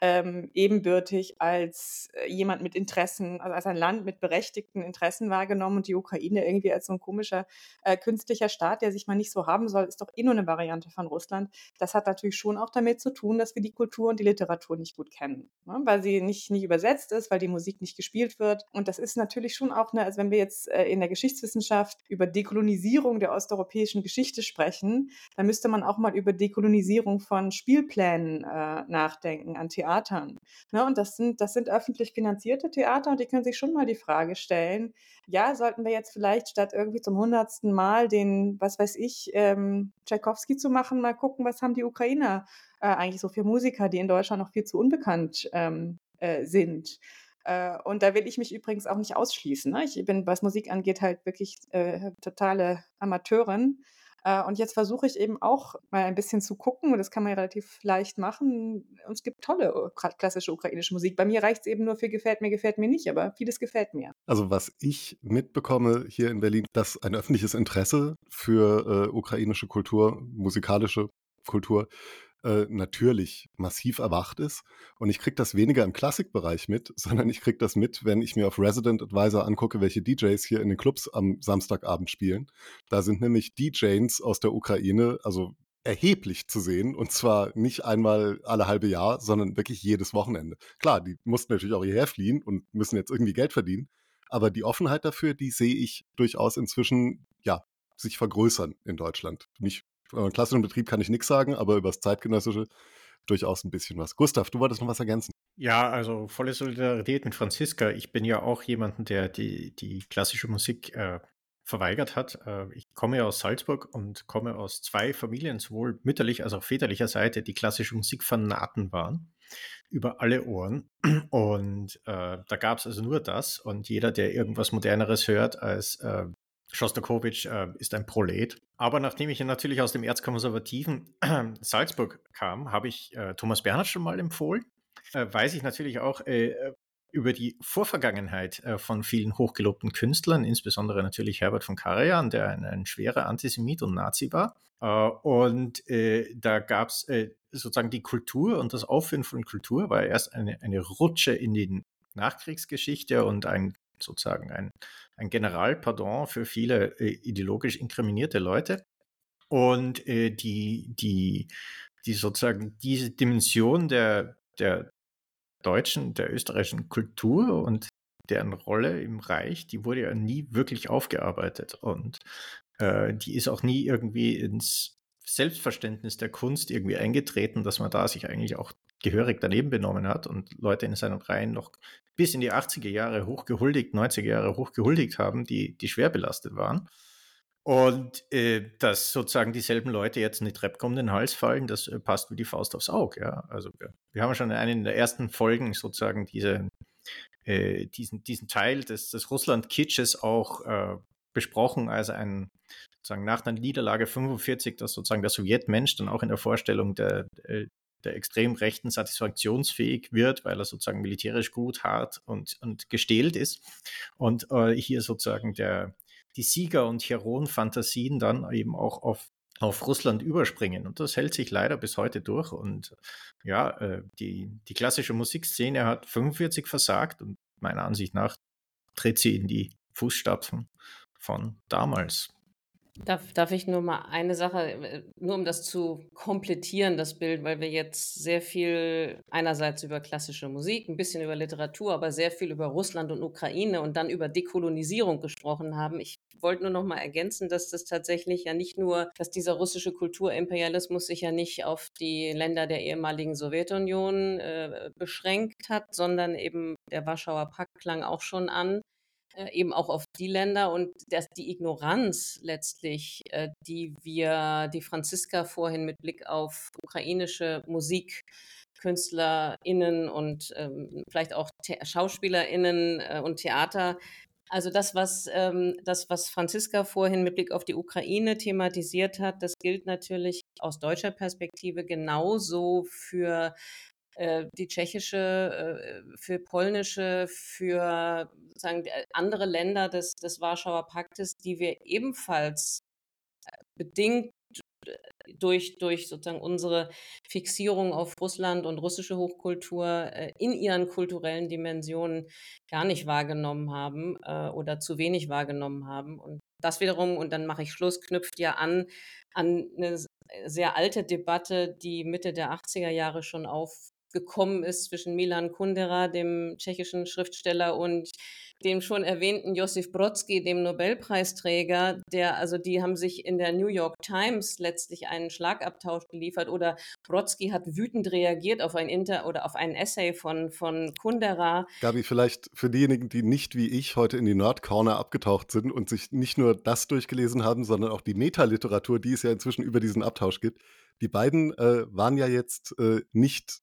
ähm, ebenbürtig als äh, jemand mit Interessen, also als ein Land mit berechtigten Interessen wahrgenommen und die Ukraine irgendwie als so ein komischer äh, künstlicher Staat, der sich mal nicht so haben soll, ist doch eh nur eine Variante von Russland. Das hat natürlich schon auch damit zu tun, dass wir die Kultur und die Literatur nicht gut kennen, ne? weil sie nicht, nicht übersetzt ist, weil die Musik nicht gespielt wird. Und das ist natürlich schon auch eine, also wenn wir jetzt äh, in der Geschichtswissenschaft über Dekolonisierung der osteuropäischen Geschichte sprechen, dann müsste man auch mal über Dekolonisierung von Spielplänen äh, nachdenken, an Theatern. Ne? Und das sind, das sind öffentlich finanzierte Theater und die können sich schon mal die Frage stellen, ja, sollten wir jetzt vielleicht statt irgendwie zum hundertsten Mal den, was weiß ich, ähm, Tchaikovsky zu machen, mal gucken, was haben die Ukrainer äh, eigentlich so für Musiker, die in Deutschland noch viel zu unbekannt ähm, äh, sind. Äh, und da will ich mich übrigens auch nicht ausschließen. Ne? Ich bin, was Musik angeht, halt wirklich äh, totale Amateurin. Äh, und jetzt versuche ich eben auch mal ein bisschen zu gucken, und das kann man ja relativ leicht machen. Und es gibt tolle äh, klassische ukrainische Musik. Bei mir reicht es eben nur für gefällt mir, gefällt mir nicht, aber vieles gefällt mir. Also was ich mitbekomme hier in Berlin, dass ein öffentliches Interesse für äh, ukrainische Kultur, musikalische Kultur äh, natürlich massiv erwacht ist. Und ich kriege das weniger im Klassikbereich mit, sondern ich kriege das mit, wenn ich mir auf Resident Advisor angucke, welche DJs hier in den Clubs am Samstagabend spielen. Da sind nämlich DJs aus der Ukraine, also erheblich zu sehen und zwar nicht einmal alle halbe Jahr, sondern wirklich jedes Wochenende. Klar, die mussten natürlich auch hierher fliehen und müssen jetzt irgendwie Geld verdienen, aber die Offenheit dafür, die sehe ich durchaus inzwischen, ja, sich vergrößern in Deutschland. Nicht über klassischen Betrieb kann ich nichts sagen, aber über das zeitgenössische durchaus ein bisschen was. Gustav, du wolltest noch was ergänzen. Ja, also volle Solidarität mit Franziska. Ich bin ja auch jemand, der die, die klassische Musik äh, verweigert hat. Äh, ich komme aus Salzburg und komme aus zwei Familien, sowohl mütterlich als auch väterlicher Seite, die klassische Musik Fanaten waren. Über alle Ohren. Und äh, da gab es also nur das. Und jeder, der irgendwas Moderneres hört als äh, Schostakowitsch äh, ist ein Prolet. Aber nachdem ich natürlich aus dem erzkonservativen äh, Salzburg kam, habe ich äh, Thomas Bernhard schon mal empfohlen. Äh, weiß ich natürlich auch äh, über die Vorvergangenheit äh, von vielen hochgelobten Künstlern, insbesondere natürlich Herbert von Karajan, der ein, ein schwerer Antisemit und Nazi war. und da gab es sozusagen die Kultur und das Auffinden von Kultur war erst eine, eine Rutsche in die Nachkriegsgeschichte und ein sozusagen ein, ein Generalpardon für viele äh, ideologisch inkriminierte Leute. Und äh, die, die, die sozusagen diese Dimension der, der, deutschen, der österreichischen Kultur und deren Rolle im Reich, die wurde ja nie wirklich aufgearbeitet und äh, die ist auch nie irgendwie ins Selbstverständnis der Kunst irgendwie eingetreten, dass man da sich eigentlich auch gehörig daneben benommen hat und Leute in seinen Reihen noch bis in die 80er Jahre hochgehuldigt, 90er Jahre hochgehuldigt haben, die, die schwer belastet waren. Und äh, dass sozusagen dieselben Leute jetzt in die Treppe um den Hals fallen, das äh, passt wie die Faust aufs Auge. Ja? Also wir, wir haben schon in einer der ersten Folgen sozusagen diese, äh, diesen, diesen Teil des, des Russland-Kitsches auch äh, besprochen als ein, sozusagen nach der Niederlage 45, dass sozusagen der Sowjetmensch dann auch in der Vorstellung der, äh, der extrem rechten satisfaktionsfähig wird, weil er sozusagen militärisch gut, hart und, und gestählt ist. Und äh, hier sozusagen der, die Sieger- und Heroen-Fantasien dann eben auch auf, auf Russland überspringen. Und das hält sich leider bis heute durch. Und ja, äh, die, die klassische Musikszene hat 45 versagt und meiner Ansicht nach tritt sie in die Fußstapfen von damals. Darf, darf ich nur mal eine Sache, äh, nur um das zu komplettieren, das Bild, weil wir jetzt sehr viel einerseits über klassische Musik, ein bisschen über Literatur, aber sehr viel über Russland und Ukraine und dann über Dekolonisierung gesprochen haben. Ich wollte nur noch mal ergänzen, dass das tatsächlich ja nicht nur, dass dieser russische Kulturimperialismus sich ja nicht auf die Länder der ehemaligen Sowjetunion äh, beschränkt hat, sondern eben der Warschauer Pakt klang auch schon an äh, eben auch auf die Länder und dass die Ignoranz letztlich, äh, die wir, die Franziska vorhin mit Blick auf ukrainische Musik KünstlerInnen und ähm, vielleicht auch The SchauspielerInnen äh, und Theater. Also das, was ähm, das, was Franziska vorhin mit Blick auf die Ukraine thematisiert hat, das gilt natürlich aus deutscher Perspektive genauso für äh, die tschechische, äh, für polnische, für sagen, andere Länder des, des Warschauer Paktes, die wir ebenfalls äh, bedingt durch, durch sozusagen unsere Fixierung auf Russland und russische Hochkultur in ihren kulturellen Dimensionen gar nicht wahrgenommen haben oder zu wenig wahrgenommen haben. Und das wiederum, und dann mache ich Schluss, knüpft ja an an eine sehr alte Debatte, die Mitte der 80er Jahre schon auf gekommen ist zwischen Milan Kundera, dem tschechischen Schriftsteller, und dem schon erwähnten Josif Brodsky, dem Nobelpreisträger, der, also die haben sich in der New York Times letztlich einen Schlagabtausch geliefert oder Brodsky hat wütend reagiert auf ein Inter oder auf ein Essay von, von Kundera. Gabi, vielleicht für diejenigen, die nicht wie ich heute in die Nordcorner abgetaucht sind und sich nicht nur das durchgelesen haben, sondern auch die Metaliteratur, die es ja inzwischen über diesen Abtausch gibt. Die beiden äh, waren ja jetzt äh, nicht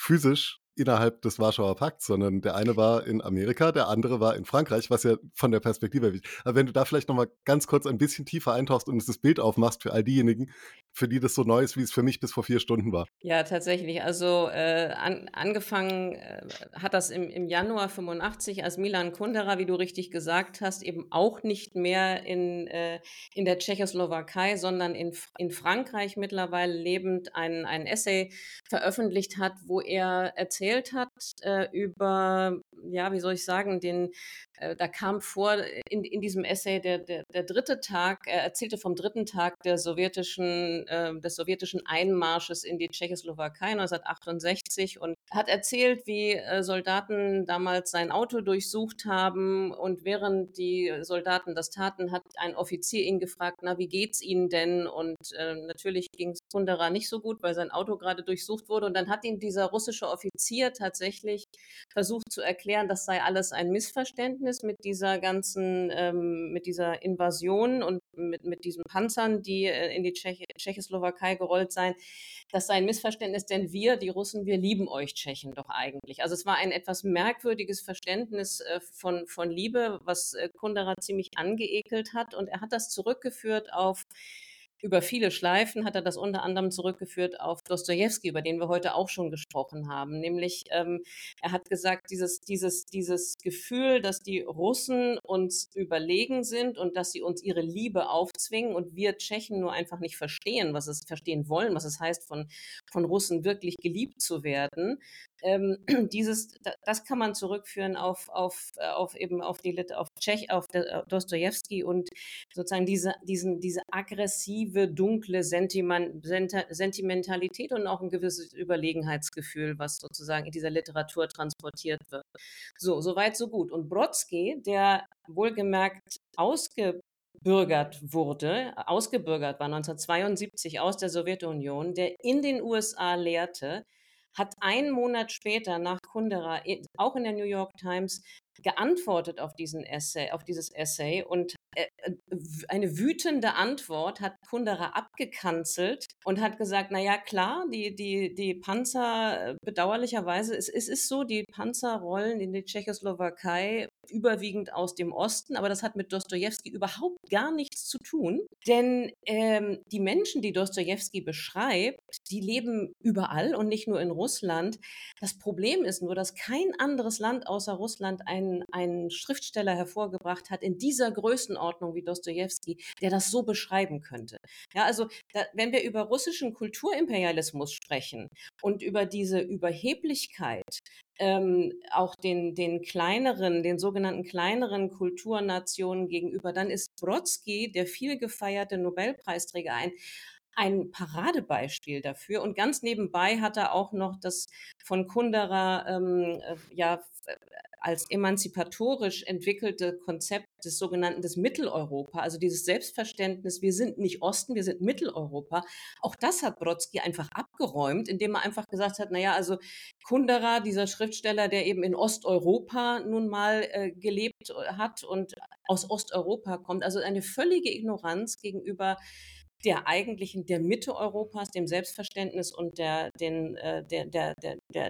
physisch innerhalb des Warschauer Pakts, sondern der eine war in Amerika, der andere war in Frankreich, was ja von der Perspektive wichtig. Aber wenn du da vielleicht nochmal ganz kurz ein bisschen tiefer eintauchst und das Bild aufmachst für all diejenigen, für die das so neu ist, wie es für mich bis vor vier Stunden war. Ja, tatsächlich. Also äh, an, angefangen äh, hat das im, im Januar 85, als Milan Kundera, wie du richtig gesagt hast, eben auch nicht mehr in, äh, in der Tschechoslowakei, sondern in, in Frankreich mittlerweile lebend ein, ein Essay veröffentlicht hat, wo er erzählt hat äh, über, ja, wie soll ich sagen, den, äh, da kam vor in, in diesem Essay der, der, der dritte Tag, er erzählte vom dritten Tag der sowjetischen äh, des sowjetischen Einmarsches in die Tschechoslowakei 1968 und hat erzählt, wie äh, Soldaten damals sein Auto durchsucht haben und während die Soldaten das taten, hat ein Offizier ihn gefragt, na, wie geht's Ihnen denn? Und äh, natürlich ging es Kundera nicht so gut, weil sein Auto gerade durchsucht wurde und dann hat ihm dieser russische Offizier tatsächlich versucht zu erklären, das sei alles ein Missverständnis mit dieser ganzen, ähm, mit dieser Invasion und mit, mit diesen Panzern, die äh, in die Tscheche, Tschechoslowakei gerollt seien. Das sei ein Missverständnis, denn wir, die Russen, wir lieben euch Tschechen doch eigentlich. Also es war ein etwas merkwürdiges Verständnis äh, von, von Liebe, was äh, Kundera ziemlich angeekelt hat. Und er hat das zurückgeführt auf über viele Schleifen hat er das unter anderem zurückgeführt auf Dostoevsky, über den wir heute auch schon gesprochen haben. Nämlich, ähm, er hat gesagt, dieses, dieses, dieses Gefühl, dass die Russen uns überlegen sind und dass sie uns ihre Liebe aufzwingen und wir Tschechen nur einfach nicht verstehen, was es verstehen wollen, was es heißt, von, von Russen wirklich geliebt zu werden. Ähm, dieses, das kann man zurückführen auf, auf, äh, auf eben auf die auf Tschech, auf äh, Dostoevsky und sozusagen diese, diesen, diese aggressive, dunkle Sentiment, Sentimentalität und auch ein gewisses Überlegenheitsgefühl, was sozusagen in dieser Literatur transportiert wird. So, soweit, so gut. Und Brodsky, der wohlgemerkt ausgebürgert wurde, ausgebürgert war 1972 aus der Sowjetunion, der in den USA lehrte, hat einen Monat später nach Kundera auch in der New York Times geantwortet auf diesen Essay, auf dieses Essay und eine wütende Antwort hat Kundera abgekanzelt und hat gesagt, na ja, klar, die, die, die Panzer, äh, bedauerlicherweise, es, es ist so, die Panzer rollen in die Tschechoslowakei überwiegend aus dem Osten, aber das hat mit Dostoevsky überhaupt gar nichts zu tun, denn ähm, die Menschen, die Dostoevsky beschreibt, die leben überall und nicht nur in Russland. Das Problem ist nur, dass kein anderes Land außer Russland einen, einen Schriftsteller hervorgebracht hat in dieser Größenordnung, Größenordnung wie Dostoevsky, der das so beschreiben könnte. Ja, also da, wenn wir über russischen Kulturimperialismus sprechen und über diese Überheblichkeit, ähm, auch den, den kleineren, den sogenannten kleineren Kulturnationen gegenüber, dann ist Brodsky, der viel gefeierte Nobelpreisträger, ein ein Paradebeispiel dafür. Und ganz nebenbei hat er auch noch das von Kundera ähm, äh, ja als emanzipatorisch entwickelte Konzept des sogenannten des Mitteleuropa, also dieses Selbstverständnis, wir sind nicht Osten, wir sind Mitteleuropa. Auch das hat Brodsky einfach abgeräumt, indem er einfach gesagt hat, naja, also Kundera, dieser Schriftsteller, der eben in Osteuropa nun mal äh, gelebt äh, hat und aus Osteuropa kommt, also eine völlige Ignoranz gegenüber der eigentlichen, der Mitte Europas, dem Selbstverständnis und der, den, äh, der, der, der, der,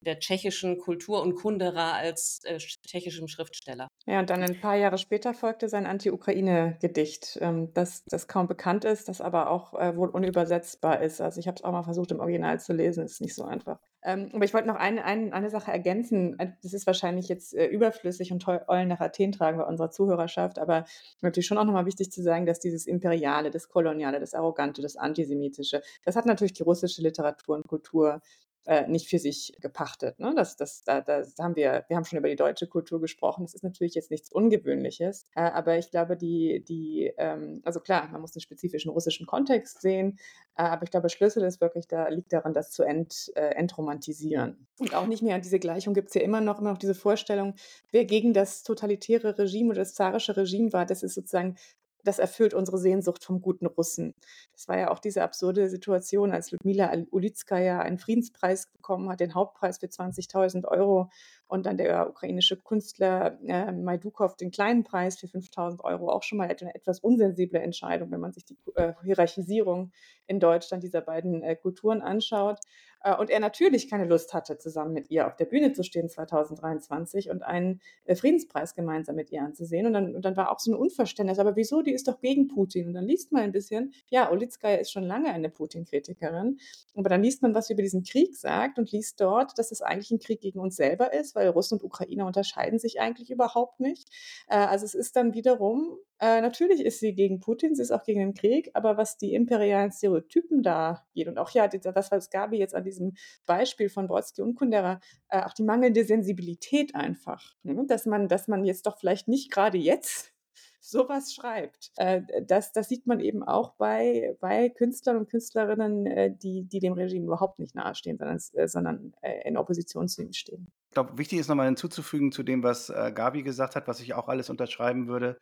der tschechischen Kultur und Kundera als äh, tschechischem Schriftsteller. Ja, und dann ein paar Jahre später folgte sein Anti-Ukraine-Gedicht, ähm, das, das kaum bekannt ist, das aber auch äh, wohl unübersetzbar ist. Also ich habe es auch mal versucht im Original zu lesen, ist nicht so einfach. Ähm, aber ich wollte noch eine, eine, eine Sache ergänzen. Äh, das ist wahrscheinlich jetzt äh, überflüssig und Eulen nach Athen tragen bei unserer Zuhörerschaft, aber natürlich schon auch nochmal wichtig zu sagen, dass dieses Imperiale, das Koloniale, das Arrogante, das Antisemitische, das hat natürlich die russische Literatur und Kultur äh, nicht für sich gepachtet. Ne? Das, das, da, da haben wir, wir haben schon über die deutsche Kultur gesprochen. Das ist natürlich jetzt nichts Ungewöhnliches, äh, aber ich glaube, die, die, ähm, also klar, man muss den spezifischen russischen Kontext sehen, äh, aber ich glaube, Schlüssel ist wirklich, da liegt daran, das zu ent, äh, entromantisieren. Und auch nicht mehr an diese Gleichung gibt es ja immer noch, immer noch diese Vorstellung, wer gegen das totalitäre Regime oder das zarische Regime war, das ist sozusagen das erfüllt unsere Sehnsucht vom guten Russen. Das war ja auch diese absurde Situation, als Ludmila Ulitskaya einen Friedenspreis bekommen hat, den Hauptpreis für 20.000 Euro und dann der ukrainische Künstler äh, Majdukov den kleinen Preis für 5.000 Euro. Auch schon mal eine etwas unsensible Entscheidung, wenn man sich die äh, Hierarchisierung in Deutschland dieser beiden äh, Kulturen anschaut. Äh, und er natürlich keine Lust hatte, zusammen mit ihr auf der Bühne zu stehen 2023 und einen äh, Friedenspreis gemeinsam mit ihr anzusehen. Und dann, und dann war auch so ein Unverständnis, aber wieso, die ist doch gegen Putin. Und dann liest man ein bisschen, ja, Olitskaya ist schon lange eine Putin-Kritikerin, aber dann liest man, was sie über diesen Krieg sagt und liest dort, dass es eigentlich ein Krieg gegen uns selber ist, weil Russen und Ukrainer unterscheiden sich eigentlich überhaupt nicht. Äh, also es ist dann wiederum äh, natürlich ist sie gegen Putin, sie ist auch gegen den Krieg, aber was die imperialen Stereotypen da geht und auch ja, das, was Gabi jetzt an diesem Beispiel von Brodsky und Kundera, äh, auch die mangelnde Sensibilität einfach, ne? dass man, dass man jetzt doch vielleicht nicht gerade jetzt sowas schreibt. Äh, das, das sieht man eben auch bei, bei Künstlern und Künstlerinnen, äh, die, die dem Regime überhaupt nicht nahestehen, sondern, sondern in Opposition zu ihm stehen. Ich glaube, wichtig ist nochmal hinzuzufügen zu dem, was Gabi gesagt hat, was ich auch alles unterschreiben würde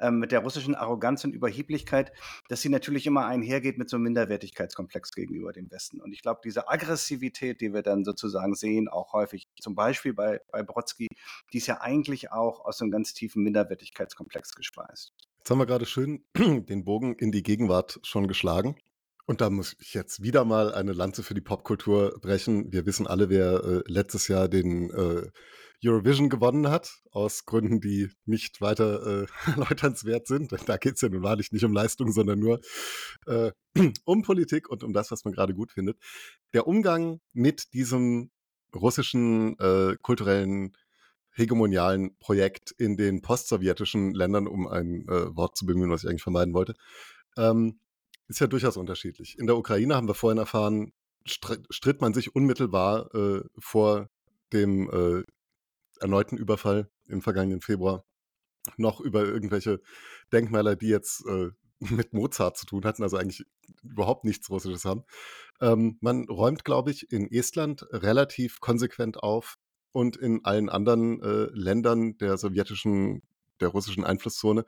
ähm, mit der russischen Arroganz und Überheblichkeit, dass sie natürlich immer einhergeht mit so einem Minderwertigkeitskomplex gegenüber dem Westen. Und ich glaube, diese Aggressivität, die wir dann sozusagen sehen, auch häufig zum Beispiel bei, bei Brodsky, die ist ja eigentlich auch aus einem ganz tiefen Minderwertigkeitskomplex gespeist. Jetzt haben wir gerade schön den Bogen in die Gegenwart schon geschlagen. Und da muss ich jetzt wieder mal eine Lanze für die Popkultur brechen. Wir wissen alle, wer äh, letztes Jahr den äh, Eurovision gewonnen hat, aus Gründen, die nicht weiter äh, erläuternswert sind. Da geht es ja nun wahrlich nicht um Leistung, sondern nur äh, um Politik und um das, was man gerade gut findet. Der Umgang mit diesem russischen äh, kulturellen hegemonialen Projekt in den postsowjetischen Ländern, um ein äh, Wort zu bemühen, was ich eigentlich vermeiden wollte, ähm, ist ja durchaus unterschiedlich. In der Ukraine haben wir vorhin erfahren, stritt man sich unmittelbar äh, vor dem äh, erneuten Überfall im vergangenen Februar noch über irgendwelche Denkmäler, die jetzt äh, mit Mozart zu tun hatten, also eigentlich überhaupt nichts Russisches haben. Ähm, man räumt, glaube ich, in Estland relativ konsequent auf und in allen anderen äh, Ländern der sowjetischen, der russischen Einflusszone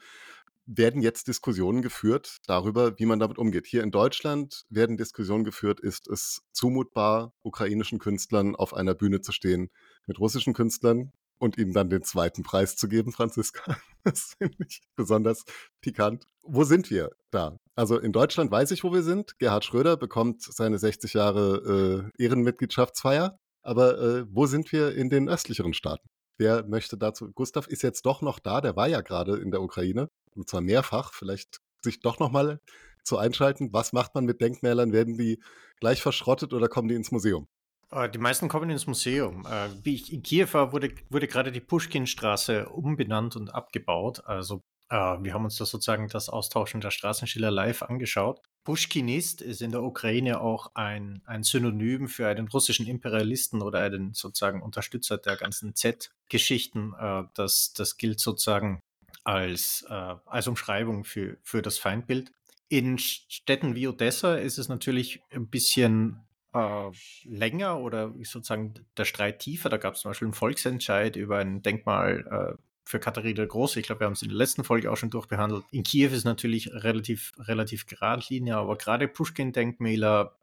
werden jetzt Diskussionen geführt darüber, wie man damit umgeht. Hier in Deutschland werden Diskussionen geführt, ist es zumutbar, ukrainischen Künstlern auf einer Bühne zu stehen mit russischen Künstlern und ihnen dann den zweiten Preis zu geben, Franziska. Das finde ich besonders pikant. Wo sind wir da? Also in Deutschland weiß ich, wo wir sind. Gerhard Schröder bekommt seine 60 Jahre äh, Ehrenmitgliedschaftsfeier. Aber äh, wo sind wir in den östlicheren Staaten? Wer möchte dazu? Gustav ist jetzt doch noch da. Der war ja gerade in der Ukraine und zwar mehrfach. Vielleicht sich doch noch mal zu einschalten. Was macht man mit Denkmälern? Werden die gleich verschrottet oder kommen die ins Museum? Äh, die meisten kommen ins Museum. Äh, in Kiew wurde, wurde gerade die Pushkinstraße umbenannt und abgebaut. Also äh, wir haben uns da sozusagen das Austauschen der Straßenschilder live angeschaut. Pushkinist ist in der Ukraine auch ein, ein Synonym für einen russischen Imperialisten oder einen sozusagen Unterstützer der ganzen Z-Geschichten. Das, das gilt sozusagen als, als Umschreibung für, für das Feindbild. In Städten wie Odessa ist es natürlich ein bisschen äh, länger oder sozusagen der Streit tiefer. Da gab es zum Beispiel einen Volksentscheid über ein Denkmal äh, für Katharina der Große. Ich glaube, wir haben es in der letzten Folge auch schon durchbehandelt. In Kiew ist natürlich relativ, relativ geradlinig, aber gerade Pushkin-Denkmäler,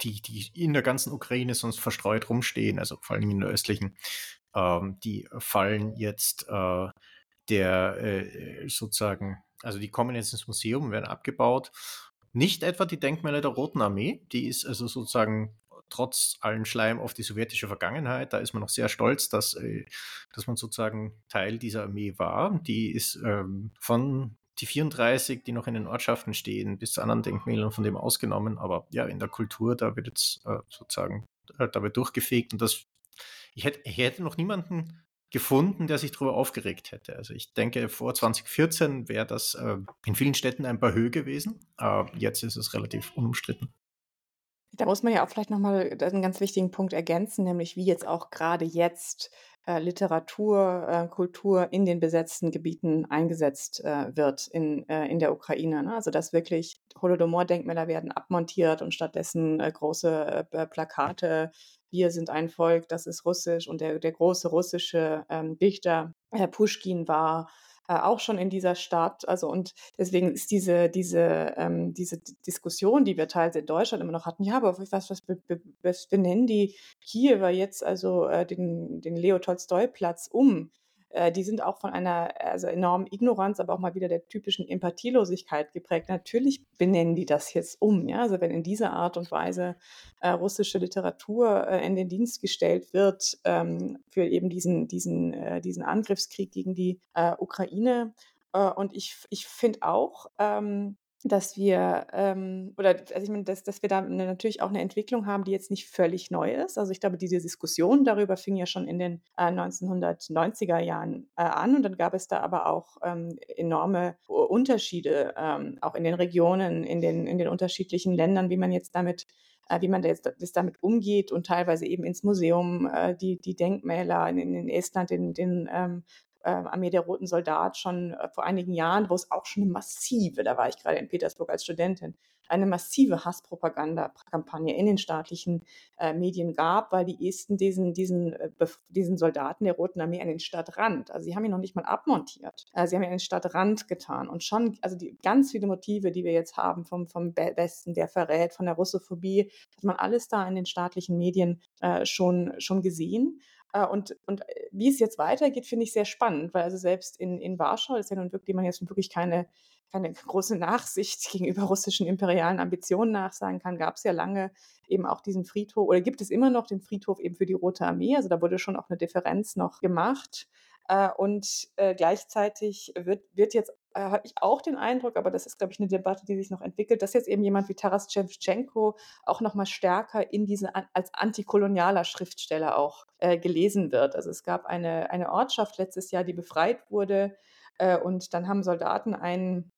die, die in der ganzen Ukraine sonst verstreut rumstehen, also vor allem in der östlichen, ähm, die fallen jetzt äh, der äh, sozusagen, also die kommen jetzt ins Museum, werden abgebaut. Nicht etwa die Denkmäler der Roten Armee, die ist also sozusagen trotz allem Schleim auf die sowjetische Vergangenheit. Da ist man noch sehr stolz, dass, äh, dass man sozusagen Teil dieser Armee war. Die ist ähm, von die 34, die noch in den Ortschaften stehen, bis zu anderen Denkmälern von dem ausgenommen. Aber ja, in der Kultur, da wird jetzt äh, sozusagen, äh, da durchgefegt. Und das, ich hätte, ich hätte noch niemanden gefunden, der sich darüber aufgeregt hätte. Also ich denke, vor 2014 wäre das äh, in vielen Städten ein paar Höhe gewesen. Äh, jetzt ist es relativ unumstritten. Da muss man ja auch vielleicht nochmal einen ganz wichtigen Punkt ergänzen, nämlich wie jetzt auch gerade jetzt äh, Literatur, äh, Kultur in den besetzten Gebieten eingesetzt äh, wird in, äh, in der Ukraine. Ne? Also dass wirklich Holodomor-Denkmäler werden abmontiert und stattdessen äh, große äh, Plakate, wir sind ein Volk, das ist russisch und der, der große russische ähm, Dichter Pushkin war äh, auch schon in dieser Stadt. Also und deswegen ist diese, diese, ähm, diese Diskussion, die wir teils in Deutschland immer noch hatten, ja, aber was, was, was benennen die Kiewer jetzt also äh, den, den Leo Tolstoi-Platz um? Äh, die sind auch von einer also enormen Ignoranz, aber auch mal wieder der typischen Empathielosigkeit geprägt. Natürlich benennen die das jetzt um. Ja? Also wenn in dieser Art und Weise äh, russische Literatur äh, in den Dienst gestellt wird ähm, für eben diesen, diesen, äh, diesen Angriffskrieg gegen die äh, Ukraine. Und ich, ich finde auch, ähm, dass wir, ähm, oder also ich meine, dass, dass wir da eine, natürlich auch eine Entwicklung haben, die jetzt nicht völlig neu ist. Also ich glaube, diese Diskussion darüber fing ja schon in den äh, 1990er Jahren äh, an und dann gab es da aber auch ähm, enorme Unterschiede, ähm, auch in den Regionen, in den, in den unterschiedlichen Ländern, wie man jetzt damit äh, wie man jetzt das damit umgeht und teilweise eben ins Museum äh, die, die Denkmäler in, in Estland, den, den ähm, äh, Armee der Roten Soldat schon äh, vor einigen Jahren, wo es auch schon eine massive, da war ich gerade in Petersburg als Studentin, eine massive Hasspropaganda-Kampagne in den staatlichen äh, Medien gab, weil die Esten diesen, diesen, äh, diesen Soldaten der Roten Armee an den Stadtrand, also sie haben ihn noch nicht mal abmontiert, äh, sie haben ihn an den Stadtrand getan und schon, also die ganz viele Motive, die wir jetzt haben vom, vom Westen, der verrät, von der Russophobie, hat man alles da in den staatlichen Medien äh, schon, schon gesehen. Äh, und, und äh, wie es jetzt weitergeht, finde ich sehr spannend, weil also selbst in, in Warschau ist ja nun wirklich, man jetzt wirklich keine, keine große Nachsicht gegenüber russischen imperialen Ambitionen nachsagen kann, gab es ja lange eben auch diesen Friedhof oder gibt es immer noch den Friedhof eben für die Rote Armee. Also da wurde schon auch eine Differenz noch gemacht. Äh, und gleichzeitig wird, wird jetzt äh, habe ich auch den Eindruck, aber das ist, glaube ich, eine Debatte, die sich noch entwickelt, dass jetzt eben jemand wie Taras Shevchenko auch noch mal stärker in diese als antikolonialer Schriftsteller auch äh, gelesen wird. Also es gab eine, eine Ortschaft letztes Jahr, die befreit wurde äh, und dann haben Soldaten ein,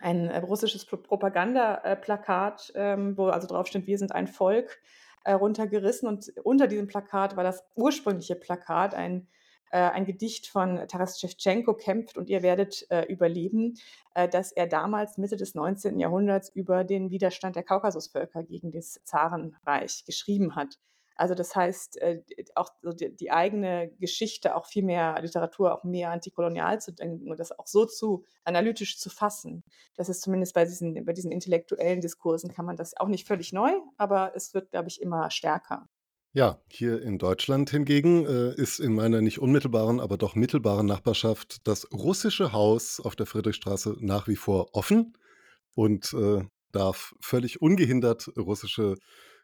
ein äh, russisches Propagandaplakat, ähm, wo also drauf steht, wir sind ein Volk, äh, runtergerissen und unter diesem Plakat war das ursprüngliche Plakat, ein ein Gedicht von Taras Shevchenko kämpft und ihr werdet äh, überleben, äh, das er damals Mitte des 19. Jahrhunderts über den Widerstand der Kaukasusvölker gegen das Zarenreich geschrieben hat. Also das heißt, äh, auch so die, die, eigene Geschichte, auch viel mehr Literatur, auch mehr antikolonial zu denken und das auch so zu analytisch zu fassen. Das ist zumindest bei diesen, bei diesen intellektuellen Diskursen kann man das auch nicht völlig neu, aber es wird, glaube ich, immer stärker. Ja, hier in Deutschland hingegen äh, ist in meiner nicht unmittelbaren, aber doch mittelbaren Nachbarschaft das russische Haus auf der Friedrichstraße nach wie vor offen und äh, darf völlig ungehindert russische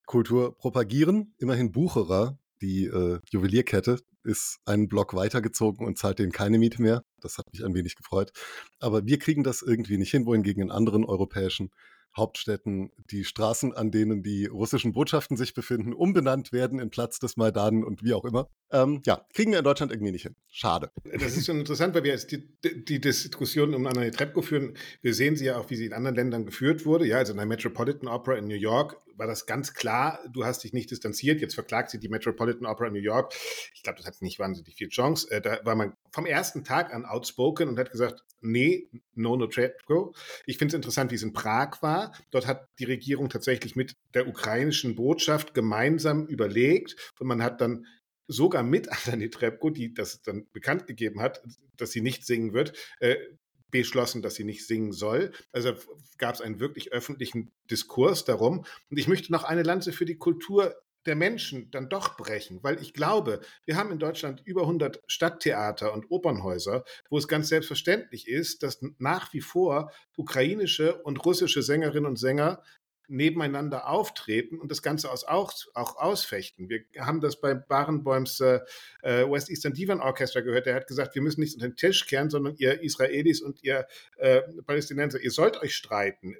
Kultur propagieren. Immerhin Bucherer, die äh, Juwelierkette, ist einen Block weitergezogen und zahlt denen keine Miete mehr. Das hat mich ein wenig gefreut. Aber wir kriegen das irgendwie nicht hin, wohingegen in anderen europäischen Hauptstädten die Straßen, an denen die russischen Botschaften sich befinden, umbenannt werden in Platz des Maidan und wie auch immer. Ähm, ja, kriegen wir in Deutschland irgendwie nicht hin. Schade. Das ist schon interessant, weil wir jetzt die, die Diskussion um Anna Netrebko führen. Wir sehen sie ja auch, wie sie in anderen Ländern geführt wurde. Ja, also in der Metropolitan Opera in New York war das ganz klar, du hast dich nicht distanziert. Jetzt verklagt sie die Metropolitan Opera New York. Ich glaube, das hat nicht wahnsinnig viel Chance. Äh, da war man vom ersten Tag an outspoken und hat gesagt, nee, no, no Trepko. Ich finde es interessant, wie es in Prag war. Dort hat die Regierung tatsächlich mit der ukrainischen Botschaft gemeinsam überlegt und man hat dann sogar mit Anani Trepko, die das dann bekannt gegeben hat, dass sie nicht singen wird, äh, beschlossen, dass sie nicht singen soll. Also gab es einen wirklich öffentlichen Diskurs darum. Und ich möchte noch eine Lanze für die Kultur der Menschen dann doch brechen, weil ich glaube, wir haben in Deutschland über 100 Stadttheater und Opernhäuser, wo es ganz selbstverständlich ist, dass nach wie vor ukrainische und russische Sängerinnen und Sänger nebeneinander auftreten und das Ganze aus, auch, auch ausfechten. Wir haben das bei Barenboims äh, äh, West Eastern Divan Orchestra gehört. Der hat gesagt, wir müssen nicht unter den Tisch kehren, sondern ihr Israelis und ihr äh, Palästinenser, ihr sollt euch streiten.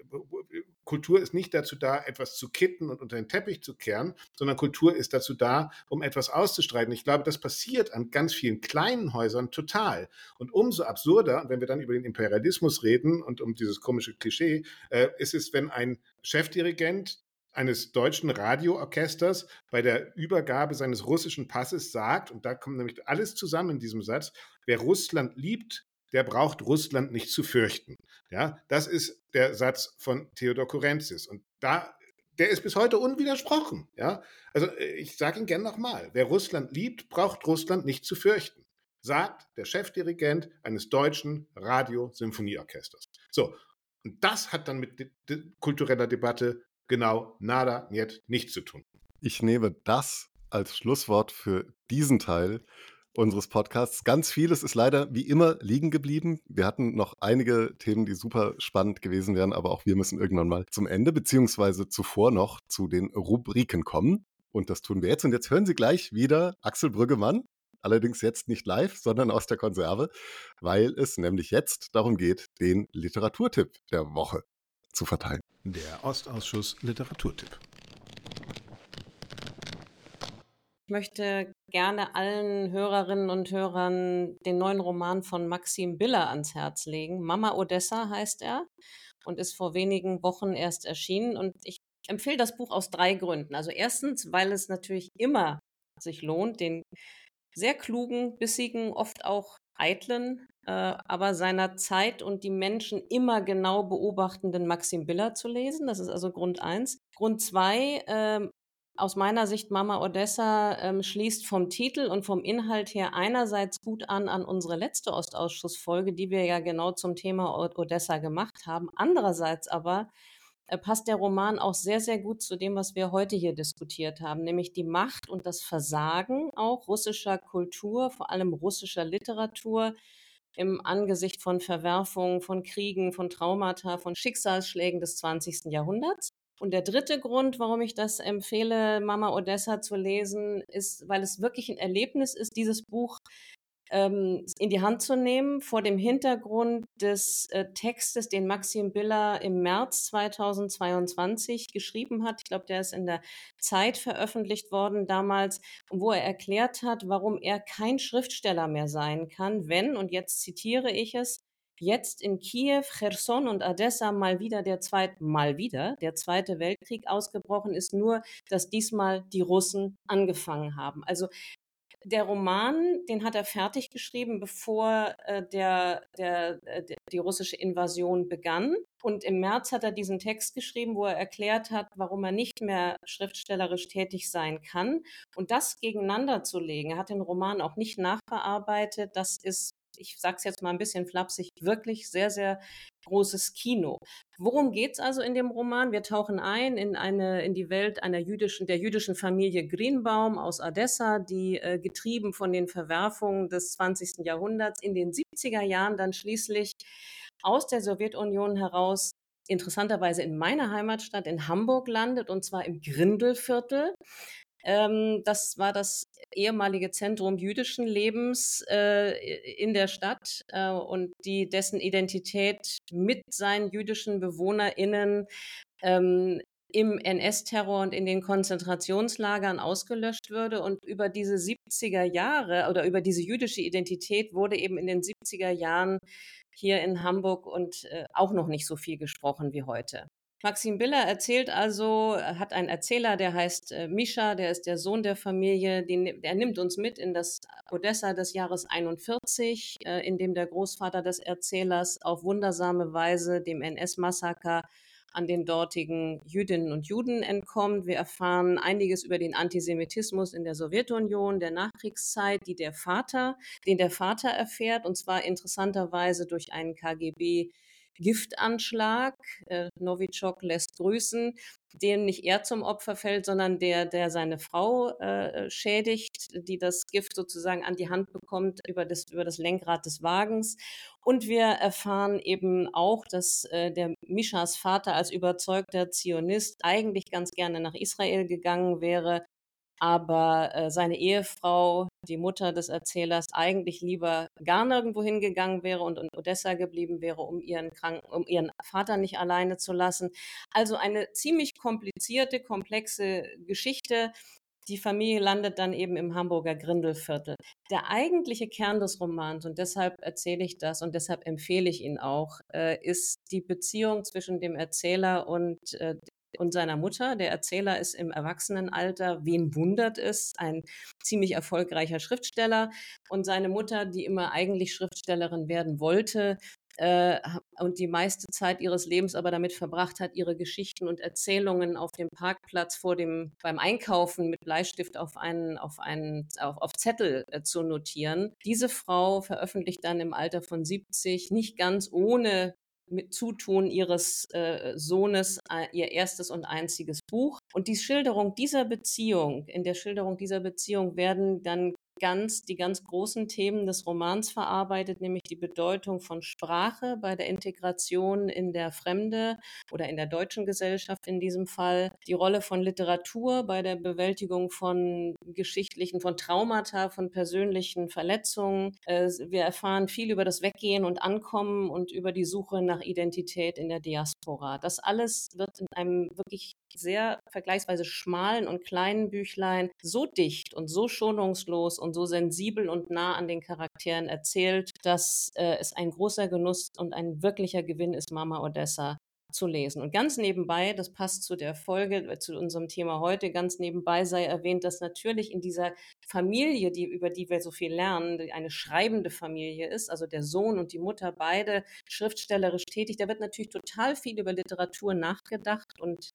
Kultur ist nicht dazu da, etwas zu kitten und unter den Teppich zu kehren, sondern Kultur ist dazu da, um etwas auszustreiten. Ich glaube, das passiert an ganz vielen kleinen Häusern total. Und umso absurder, wenn wir dann über den Imperialismus reden und um dieses komische Klischee, äh, ist es, wenn ein Chefdirigent eines deutschen Radioorchesters bei der Übergabe seines russischen Passes sagt, und da kommt nämlich alles zusammen in diesem Satz, wer Russland liebt, der braucht Russland nicht zu fürchten. Ja, das ist der Satz von Theodor Kurenzis. Und da, der ist bis heute unwidersprochen. Ja, also äh, ich sage ihn gern nochmal. Wer Russland liebt, braucht Russland nicht zu fürchten. Sagt der Chefdirigent eines deutschen Radio-Symphonieorchesters. So. Und das hat dann mit kultureller Debatte genau nada, niet, nichts zu tun. Ich nehme das als Schlusswort für diesen Teil unseres Podcasts. Ganz vieles ist leider wie immer liegen geblieben. Wir hatten noch einige Themen, die super spannend gewesen wären, aber auch wir müssen irgendwann mal zum Ende beziehungsweise zuvor noch zu den Rubriken kommen. Und das tun wir jetzt. Und jetzt hören Sie gleich wieder Axel Brüggemann. Allerdings jetzt nicht live, sondern aus der Konserve, weil es nämlich jetzt darum geht, den Literaturtipp der Woche zu verteilen. Der Ostausschuss Literaturtipp. Möchte gerne allen Hörerinnen und Hörern den neuen Roman von Maxim Biller ans Herz legen. Mama Odessa heißt er und ist vor wenigen Wochen erst erschienen. Und ich empfehle das Buch aus drei Gründen. Also erstens, weil es natürlich immer sich lohnt, den sehr klugen, bissigen, oft auch eitlen, äh, aber seiner Zeit und die Menschen immer genau beobachtenden Maxim Biller zu lesen. Das ist also Grund eins. Grund zwei, äh, aus meiner Sicht Mama Odessa ähm, schließt vom Titel und vom Inhalt her einerseits gut an an unsere letzte Ostausschussfolge, die wir ja genau zum Thema Odessa gemacht haben. Andererseits aber äh, passt der Roman auch sehr, sehr gut zu dem, was wir heute hier diskutiert haben, nämlich die Macht und das Versagen auch russischer Kultur, vor allem russischer Literatur im Angesicht von Verwerfungen, von Kriegen, von Traumata, von Schicksalsschlägen des 20. Jahrhunderts. Und der dritte Grund, warum ich das empfehle, Mama Odessa zu lesen, ist, weil es wirklich ein Erlebnis ist, dieses Buch ähm, in die Hand zu nehmen, vor dem Hintergrund des äh, Textes, den Maxim Biller im März 2022 geschrieben hat. Ich glaube, der ist in der Zeit veröffentlicht worden damals, wo er erklärt hat, warum er kein Schriftsteller mehr sein kann, wenn, und jetzt zitiere ich es, jetzt in Kiew, Cherson und Odessa mal wieder der zweite, mal wieder der zweite Weltkrieg ausgebrochen ist, nur dass diesmal die Russen angefangen haben. Also der Roman, den hat er fertig geschrieben, bevor äh, der, der, äh, der, die russische Invasion begann. Und im März hat er diesen Text geschrieben, wo er erklärt hat, warum er nicht mehr schriftstellerisch tätig sein kann. Und das gegeneinander zu legen, er hat den Roman auch nicht nachbearbeitet. Das ist ich sage es jetzt mal ein bisschen flapsig, wirklich sehr, sehr großes Kino. Worum geht es also in dem Roman? Wir tauchen ein in eine in die Welt einer jüdischen der jüdischen Familie Greenbaum aus Odessa, die äh, getrieben von den Verwerfungen des 20. Jahrhunderts in den 70er Jahren dann schließlich aus der Sowjetunion heraus interessanterweise in meiner Heimatstadt in Hamburg landet und zwar im Grindelviertel. Ähm, das war das ehemalige Zentrum jüdischen Lebens äh, in der Stadt äh, und die dessen Identität mit seinen jüdischen BewohnerInnen ähm, im NS-Terror und in den Konzentrationslagern ausgelöscht würde. Und über diese 70er Jahre oder über diese jüdische Identität wurde eben in den 70er Jahren hier in Hamburg und äh, auch noch nicht so viel gesprochen wie heute. Maxim Biller erzählt also, hat einen Erzähler, der heißt äh, Mischa, der ist der Sohn der Familie, der nimmt uns mit in das Odessa des Jahres 41, äh, in dem der Großvater des Erzählers auf wundersame Weise dem NS-Massaker an den dortigen Jüdinnen und Juden entkommt. Wir erfahren einiges über den Antisemitismus in der Sowjetunion der Nachkriegszeit, die der Vater, den der Vater erfährt, und zwar interessanterweise durch einen KGB Giftanschlag. Äh, Novichok lässt grüßen, dem nicht er zum Opfer fällt, sondern der, der seine Frau äh, schädigt, die das Gift sozusagen an die Hand bekommt über das, über das Lenkrad des Wagens. Und wir erfahren eben auch, dass äh, der Mischas Vater als überzeugter Zionist eigentlich ganz gerne nach Israel gegangen wäre, aber äh, seine Ehefrau, die Mutter des Erzählers, eigentlich lieber gar nirgendwo hingegangen wäre und in Odessa geblieben wäre, um ihren, Kranken, um ihren Vater nicht alleine zu lassen. Also eine ziemlich komplizierte, komplexe Geschichte. Die Familie landet dann eben im Hamburger Grindelviertel. Der eigentliche Kern des Romans, und deshalb erzähle ich das und deshalb empfehle ich ihn auch, äh, ist die Beziehung zwischen dem Erzähler und äh, und seiner Mutter. Der Erzähler ist im Erwachsenenalter, wen wundert es, ein ziemlich erfolgreicher Schriftsteller. Und seine Mutter, die immer eigentlich Schriftstellerin werden wollte, äh, und die meiste Zeit ihres Lebens aber damit verbracht hat, ihre Geschichten und Erzählungen auf dem Parkplatz vor dem beim Einkaufen mit Bleistift auf einen auf einen auf, auf Zettel äh, zu notieren. Diese Frau veröffentlicht dann im Alter von 70 nicht ganz ohne mit Zutun ihres äh, Sohnes äh, ihr erstes und einziges Buch. Und die Schilderung dieser Beziehung, in der Schilderung dieser Beziehung werden dann ganz, die ganz großen Themen des Romans verarbeitet, nämlich die Bedeutung von Sprache bei der Integration in der Fremde oder in der deutschen Gesellschaft in diesem Fall, die Rolle von Literatur bei der Bewältigung von geschichtlichen, von Traumata, von persönlichen Verletzungen. Äh, wir erfahren viel über das Weggehen und Ankommen und über die Suche nach Identität in der Diaspora. Das alles wird in einem wirklich sehr vergleichsweise schmalen und kleinen Büchlein so dicht und so schonungslos und so sensibel und nah an den Charakteren erzählt, dass äh, es ein großer Genuss und ein wirklicher Gewinn ist, Mama Odessa zu lesen. Und ganz nebenbei, das passt zu der Folge, äh, zu unserem Thema heute, ganz nebenbei sei erwähnt, dass natürlich in dieser Familie, die, über die wir so viel lernen, eine schreibende Familie ist, also der Sohn und die Mutter beide schriftstellerisch tätig, da wird natürlich total viel über Literatur nachgedacht und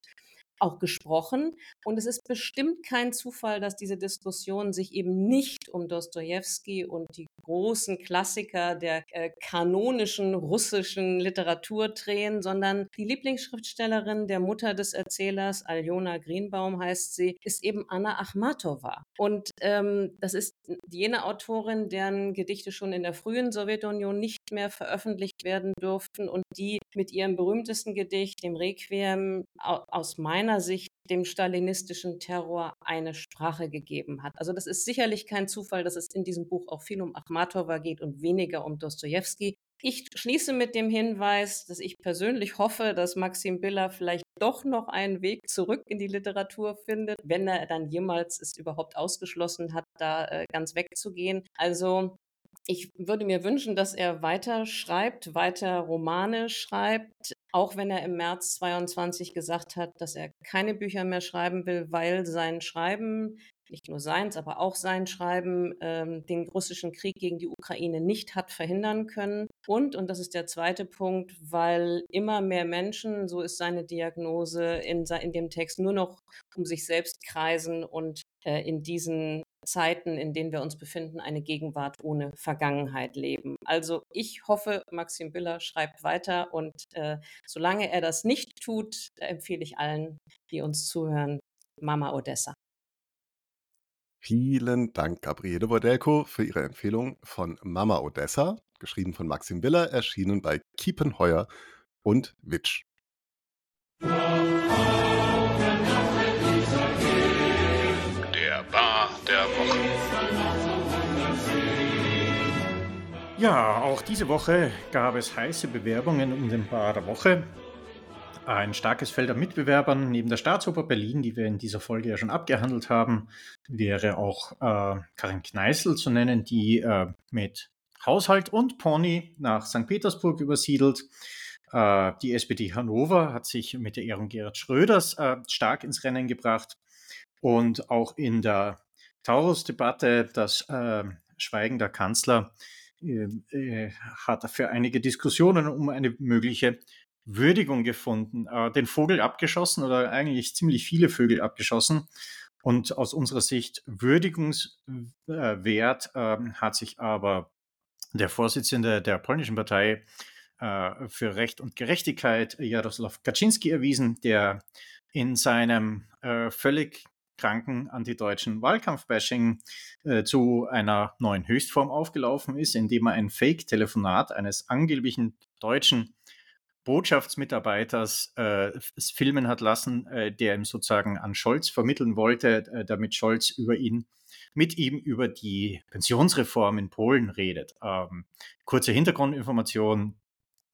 auch gesprochen. Und es ist bestimmt kein Zufall, dass diese Diskussionen sich eben nicht um Dostoevsky und die großen Klassiker der äh, kanonischen russischen Literatur drehen, sondern die Lieblingsschriftstellerin der Mutter des Erzählers, Aljona Greenbaum heißt sie, ist eben Anna Achmatova. Und ähm, das ist jene Autorin, deren Gedichte schon in der frühen Sowjetunion nicht mehr veröffentlicht werden durften und die mit ihrem berühmtesten Gedicht, dem Requiem, aus meiner Sicht dem stalinistischen Terror eine Sprache gegeben hat. Also das ist sicherlich kein Zufall, dass es in diesem Buch auch viel um Achmatova geht und weniger um Dostoevsky. Ich schließe mit dem Hinweis, dass ich persönlich hoffe, dass Maxim Biller vielleicht doch noch einen Weg zurück in die Literatur findet, wenn er dann jemals es überhaupt ausgeschlossen hat, da äh, ganz wegzugehen. Also ich würde mir wünschen, dass er weiter schreibt, weiter Romane schreibt, auch wenn er im März 22 gesagt hat, dass er keine Bücher mehr schreiben will, weil sein Schreiben, nicht nur seins, aber auch sein Schreiben, ähm, den russischen Krieg gegen die Ukraine nicht hat verhindern können. Und, und das ist der zweite Punkt, weil immer mehr Menschen, so ist seine Diagnose in, in dem Text, nur noch um sich selbst kreisen und in diesen Zeiten, in denen wir uns befinden, eine Gegenwart ohne Vergangenheit leben. Also ich hoffe, Maxim Biller schreibt weiter und äh, solange er das nicht tut, empfehle ich allen, die uns zuhören, Mama Odessa. Vielen Dank, Gabriele Bordelko, für Ihre Empfehlung von Mama Odessa, geschrieben von Maxim Biller, erschienen bei Kiepenheuer und Witsch. Ja, auch diese Woche gab es heiße Bewerbungen um den Bar der Woche. Ein starkes Feld an Mitbewerbern neben der Staatsoper Berlin, die wir in dieser Folge ja schon abgehandelt haben, wäre auch äh, Karin Kneißl zu nennen, die äh, mit Haushalt und Pony nach St. Petersburg übersiedelt. Äh, die SPD Hannover hat sich mit der Ehrung Gerhard Schröders äh, stark ins Rennen gebracht. Und auch in der Taurus-Debatte, das äh, Schweigen der Kanzler äh, äh, hat für einige Diskussionen um eine mögliche Würdigung gefunden. Äh, den Vogel abgeschossen oder eigentlich ziemlich viele Vögel abgeschossen. Und aus unserer Sicht Würdigungswert ähm, hat sich aber der Vorsitzende der polnischen Partei äh, für Recht und Gerechtigkeit, Jaroslaw Kaczynski, erwiesen, der in seinem äh, völlig kranken antideutschen Wahlkampfbashing äh, zu einer neuen Höchstform aufgelaufen ist, indem er ein Fake-Telefonat eines angeblichen deutschen Botschaftsmitarbeiters äh, filmen hat lassen, äh, der ihm sozusagen an Scholz vermitteln wollte, äh, damit Scholz über ihn mit ihm über die Pensionsreform in Polen redet. Ähm, kurze Hintergrundinformation.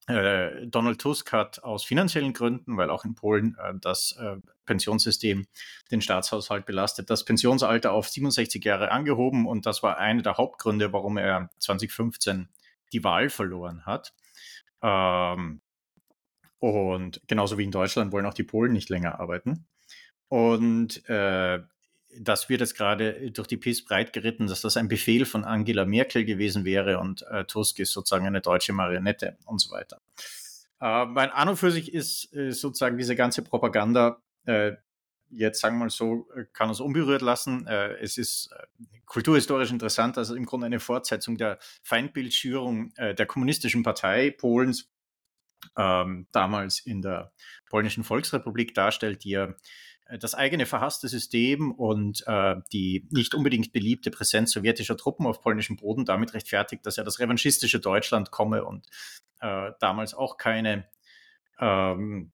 Äh, Donald Tusk hat aus finanziellen Gründen, weil auch in Polen äh, das äh, Pensionssystem den Staatshaushalt belastet, das Pensionsalter auf 67 Jahre angehoben und das war einer der Hauptgründe, warum er 2015 die Wahl verloren hat. Ähm, und genauso wie in Deutschland wollen auch die Polen nicht länger arbeiten. Und äh, das wird jetzt gerade durch die PIS breit geritten, dass das ein Befehl von Angela Merkel gewesen wäre und äh, Tusk ist sozusagen eine deutsche Marionette und so weiter. Äh, mein an und für sich ist äh, sozusagen diese ganze Propaganda, äh, jetzt sagen wir mal so, äh, kann uns unberührt lassen. Äh, es ist kulturhistorisch interessant, also im Grunde eine Fortsetzung der Feindbildschürung der kommunistischen Partei Polens, ähm, damals in der polnischen Volksrepublik darstellt, die ja äh, das eigene verhasste System und äh, die nicht unbedingt beliebte Präsenz sowjetischer Truppen auf polnischem Boden damit rechtfertigt, dass ja das revanchistische Deutschland komme und äh, damals auch keine, ähm,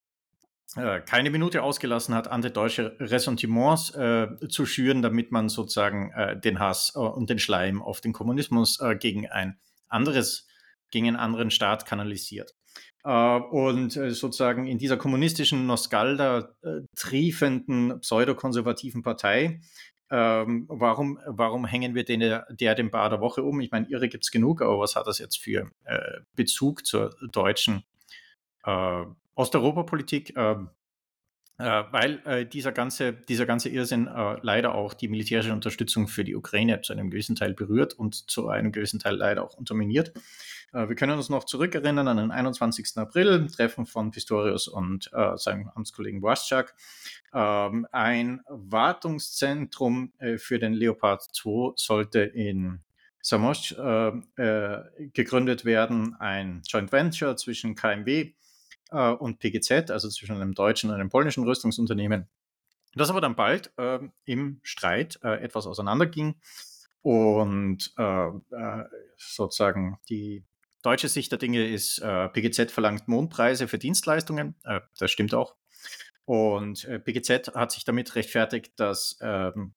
äh, keine Minute ausgelassen hat, antideutsche Ressentiments äh, zu schüren, damit man sozusagen äh, den Hass und den Schleim auf den Kommunismus gegen ein anderes, gegen einen anderen Staat kanalisiert. Äh, und äh, sozusagen in dieser kommunistischen Nostalda äh, triefenden pseudokonservativen Partei ähm, warum, warum hängen wir den, der den Bar der Woche um? Ich meine, irre gibt es genug, aber was hat das jetzt für äh, Bezug zur deutschen äh, Osteuropapolitik? Äh, weil dieser, ganze, dieser ganze Irrsinn leider auch die militärische Unterstützung für die Ukraine zu einem gewissen Teil berührt und zu einem gewissen Teil leider auch unterminiert. Äh, wir können uns noch zurückerinnern an den 21. April, Treffen von Pistorius und äh, seinem Amtskollegen Waschak. Ähm, ein Wartungszentrum äh, für den Leopard 2 sollte in Samosch äh, äh, gegründet werden, ein Joint Venture zwischen KMW äh, und PGZ, also zwischen einem deutschen und einem polnischen Rüstungsunternehmen. Das aber dann bald ähm, im Streit etwas auseinanderging und sozusagen die deutsche Sicht der Dinge ist, äh, PGZ verlangt Mondpreise für Dienstleistungen. Äh, das stimmt auch. Und äh, PGZ hat sich damit rechtfertigt, dass ähm,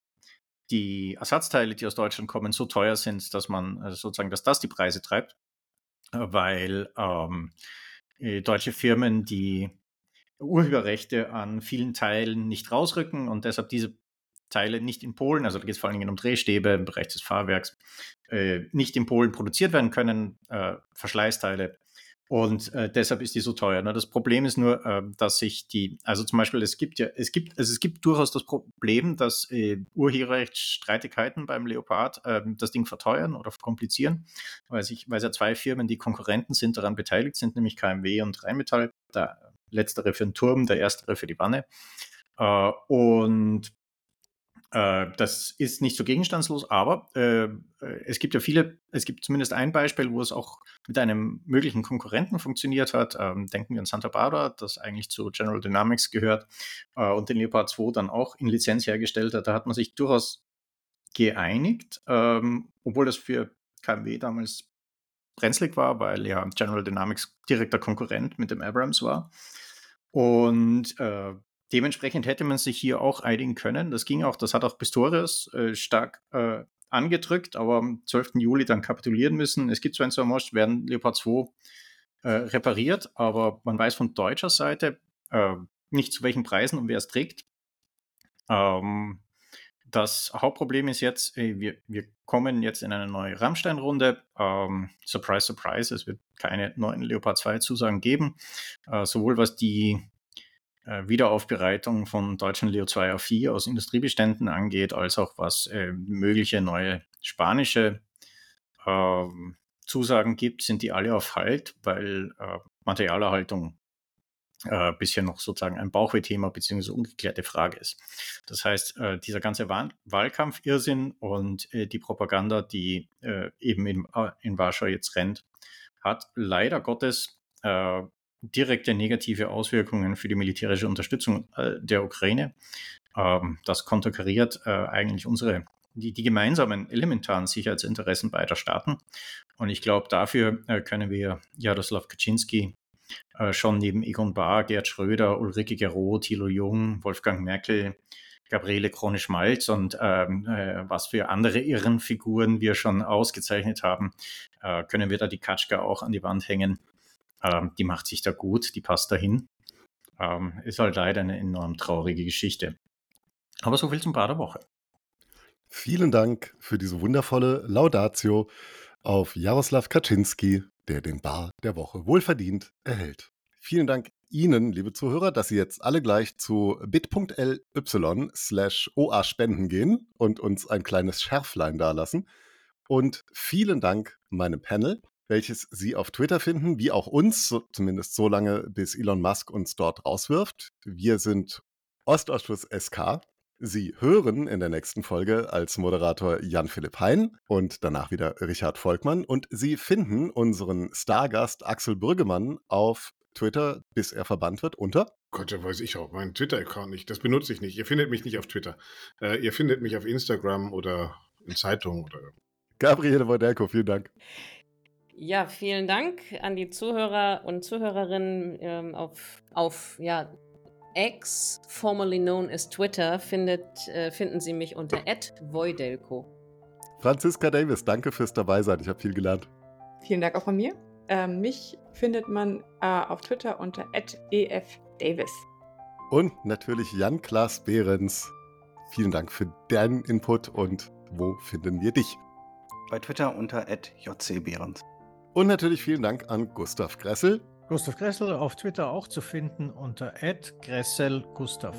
die Ersatzteile, die aus Deutschland kommen, so teuer sind, dass man sozusagen, dass das die Preise treibt, äh, weil ähm, äh, deutsche Firmen die Urheberrechte an vielen Teilen nicht rausrücken und deshalb diese Teile nicht in Polen, also da geht es vor allen Dingen um Drehstäbe im Bereich des Fahrwerks, äh, nicht in Polen produziert werden können, äh, Verschleißteile. Und äh, deshalb ist die so teuer. Ne? Das Problem ist nur, äh, dass sich die, also zum Beispiel, es gibt ja, es gibt, also es gibt durchaus das Problem, dass äh, Urheberrechtsstreitigkeiten beim Leopard äh, das Ding verteuern oder verkomplizieren, weil sich, weil es ja zwei Firmen, die Konkurrenten sind, daran beteiligt sind, nämlich KMW und Rheinmetall. Der letztere für den Turm, der erstere für die Wanne. Äh, und das ist nicht so gegenstandslos, aber äh, es gibt ja viele, es gibt zumindest ein Beispiel, wo es auch mit einem möglichen Konkurrenten funktioniert hat. Ähm, denken wir an Santa Barbara, das eigentlich zu General Dynamics gehört äh, und den Leopard 2 dann auch in Lizenz hergestellt hat. Da hat man sich durchaus geeinigt, ähm, obwohl das für KMW damals brenzlig war, weil ja General Dynamics direkter Konkurrent mit dem Abrams war. Und äh, Dementsprechend hätte man sich hier auch einigen können. Das ging auch, das hat auch Pistorius äh, stark äh, angedrückt, aber am 12. Juli dann kapitulieren müssen. Es gibt zwar in Somosch, werden Leopard 2 äh, repariert, aber man weiß von deutscher Seite äh, nicht zu welchen Preisen und wer es trägt. Ähm, das Hauptproblem ist jetzt, äh, wir, wir kommen jetzt in eine neue Rammstein-Runde. Ähm, surprise, surprise, es wird keine neuen Leopard 2 Zusagen geben, äh, sowohl was die Wiederaufbereitung von deutschen Leo 2 A4 aus Industriebeständen angeht, als auch was äh, mögliche neue spanische äh, Zusagen gibt, sind die alle auf Halt, weil äh, Materialerhaltung äh, bisher noch sozusagen ein Bauchweh-Thema bzw. ungeklärte Frage ist. Das heißt, äh, dieser ganze Wahlkampf-Irrsinn und äh, die Propaganda, die äh, eben in, äh, in Warschau jetzt rennt, hat leider Gottes äh, direkte negative Auswirkungen für die militärische Unterstützung äh, der Ukraine. Ähm, das konterkariert äh, eigentlich unsere die, die gemeinsamen elementaren Sicherheitsinteressen beider Staaten. Und ich glaube, dafür äh, können wir Jaroslaw Kaczynski schon neben Egon Bahr, Gerd Schröder, Ulrike Gero, Thilo Jung, Wolfgang Merkel, Gabriele Krone-Schmalz und ähm, äh, was für andere Irrenfiguren wir schon ausgezeichnet haben, können wir da die Katschka auch an die Wand hängen. Ähm, die macht sich da gut, die passt dahin. Ähm, ist halt leider eine enorm traurige Geschichte. Aber so viel zum Bad der Woche. Vielen Dank für diese wundervolle Laudatio auf Jaroslav Kaczynski, der den Bar der Woche wohlverdient erhält. Vielen Dank Ihnen, liebe Zuhörer, dass Sie jetzt alle gleich zu bit.ly slash oa spenden gehen und uns ein kleines Schärflein dalassen. Und vielen Dank meinem Panel, welches Sie auf Twitter finden, wie auch uns, so, zumindest so lange, bis Elon Musk uns dort rauswirft. Wir sind Ostausschuss SK. Sie hören in der nächsten Folge als Moderator Jan-Philipp Hein und danach wieder Richard Volkmann. Und Sie finden unseren Stargast Axel Brüggemann auf Twitter, bis er verbannt wird, unter Gott, ja weiß ich auch. Mein Twitter-Account nicht. Das benutze ich nicht. Ihr findet mich nicht auf Twitter. Äh, ihr findet mich auf Instagram oder in Zeitungen oder. Gabriele Wodelko, vielen Dank. Ja, vielen Dank an die Zuhörer und Zuhörerinnen ähm, auf, auf ja, X, formerly known as Twitter, findet, äh, finden Sie mich unter @voidelko. Franziska Davis, danke fürs Dabeisein. Ich habe viel gelernt. Vielen Dank auch von mir. Ähm, mich findet man äh, auf Twitter unter @efdavis. Und natürlich Jan-Klaas Behrens. Vielen Dank für deinen Input und wo finden wir dich? Bei Twitter unter @jcbehrens. Und natürlich vielen Dank an Gustav Gressel. Gustav Gressel auf Twitter auch zu finden unter @gresselgustav.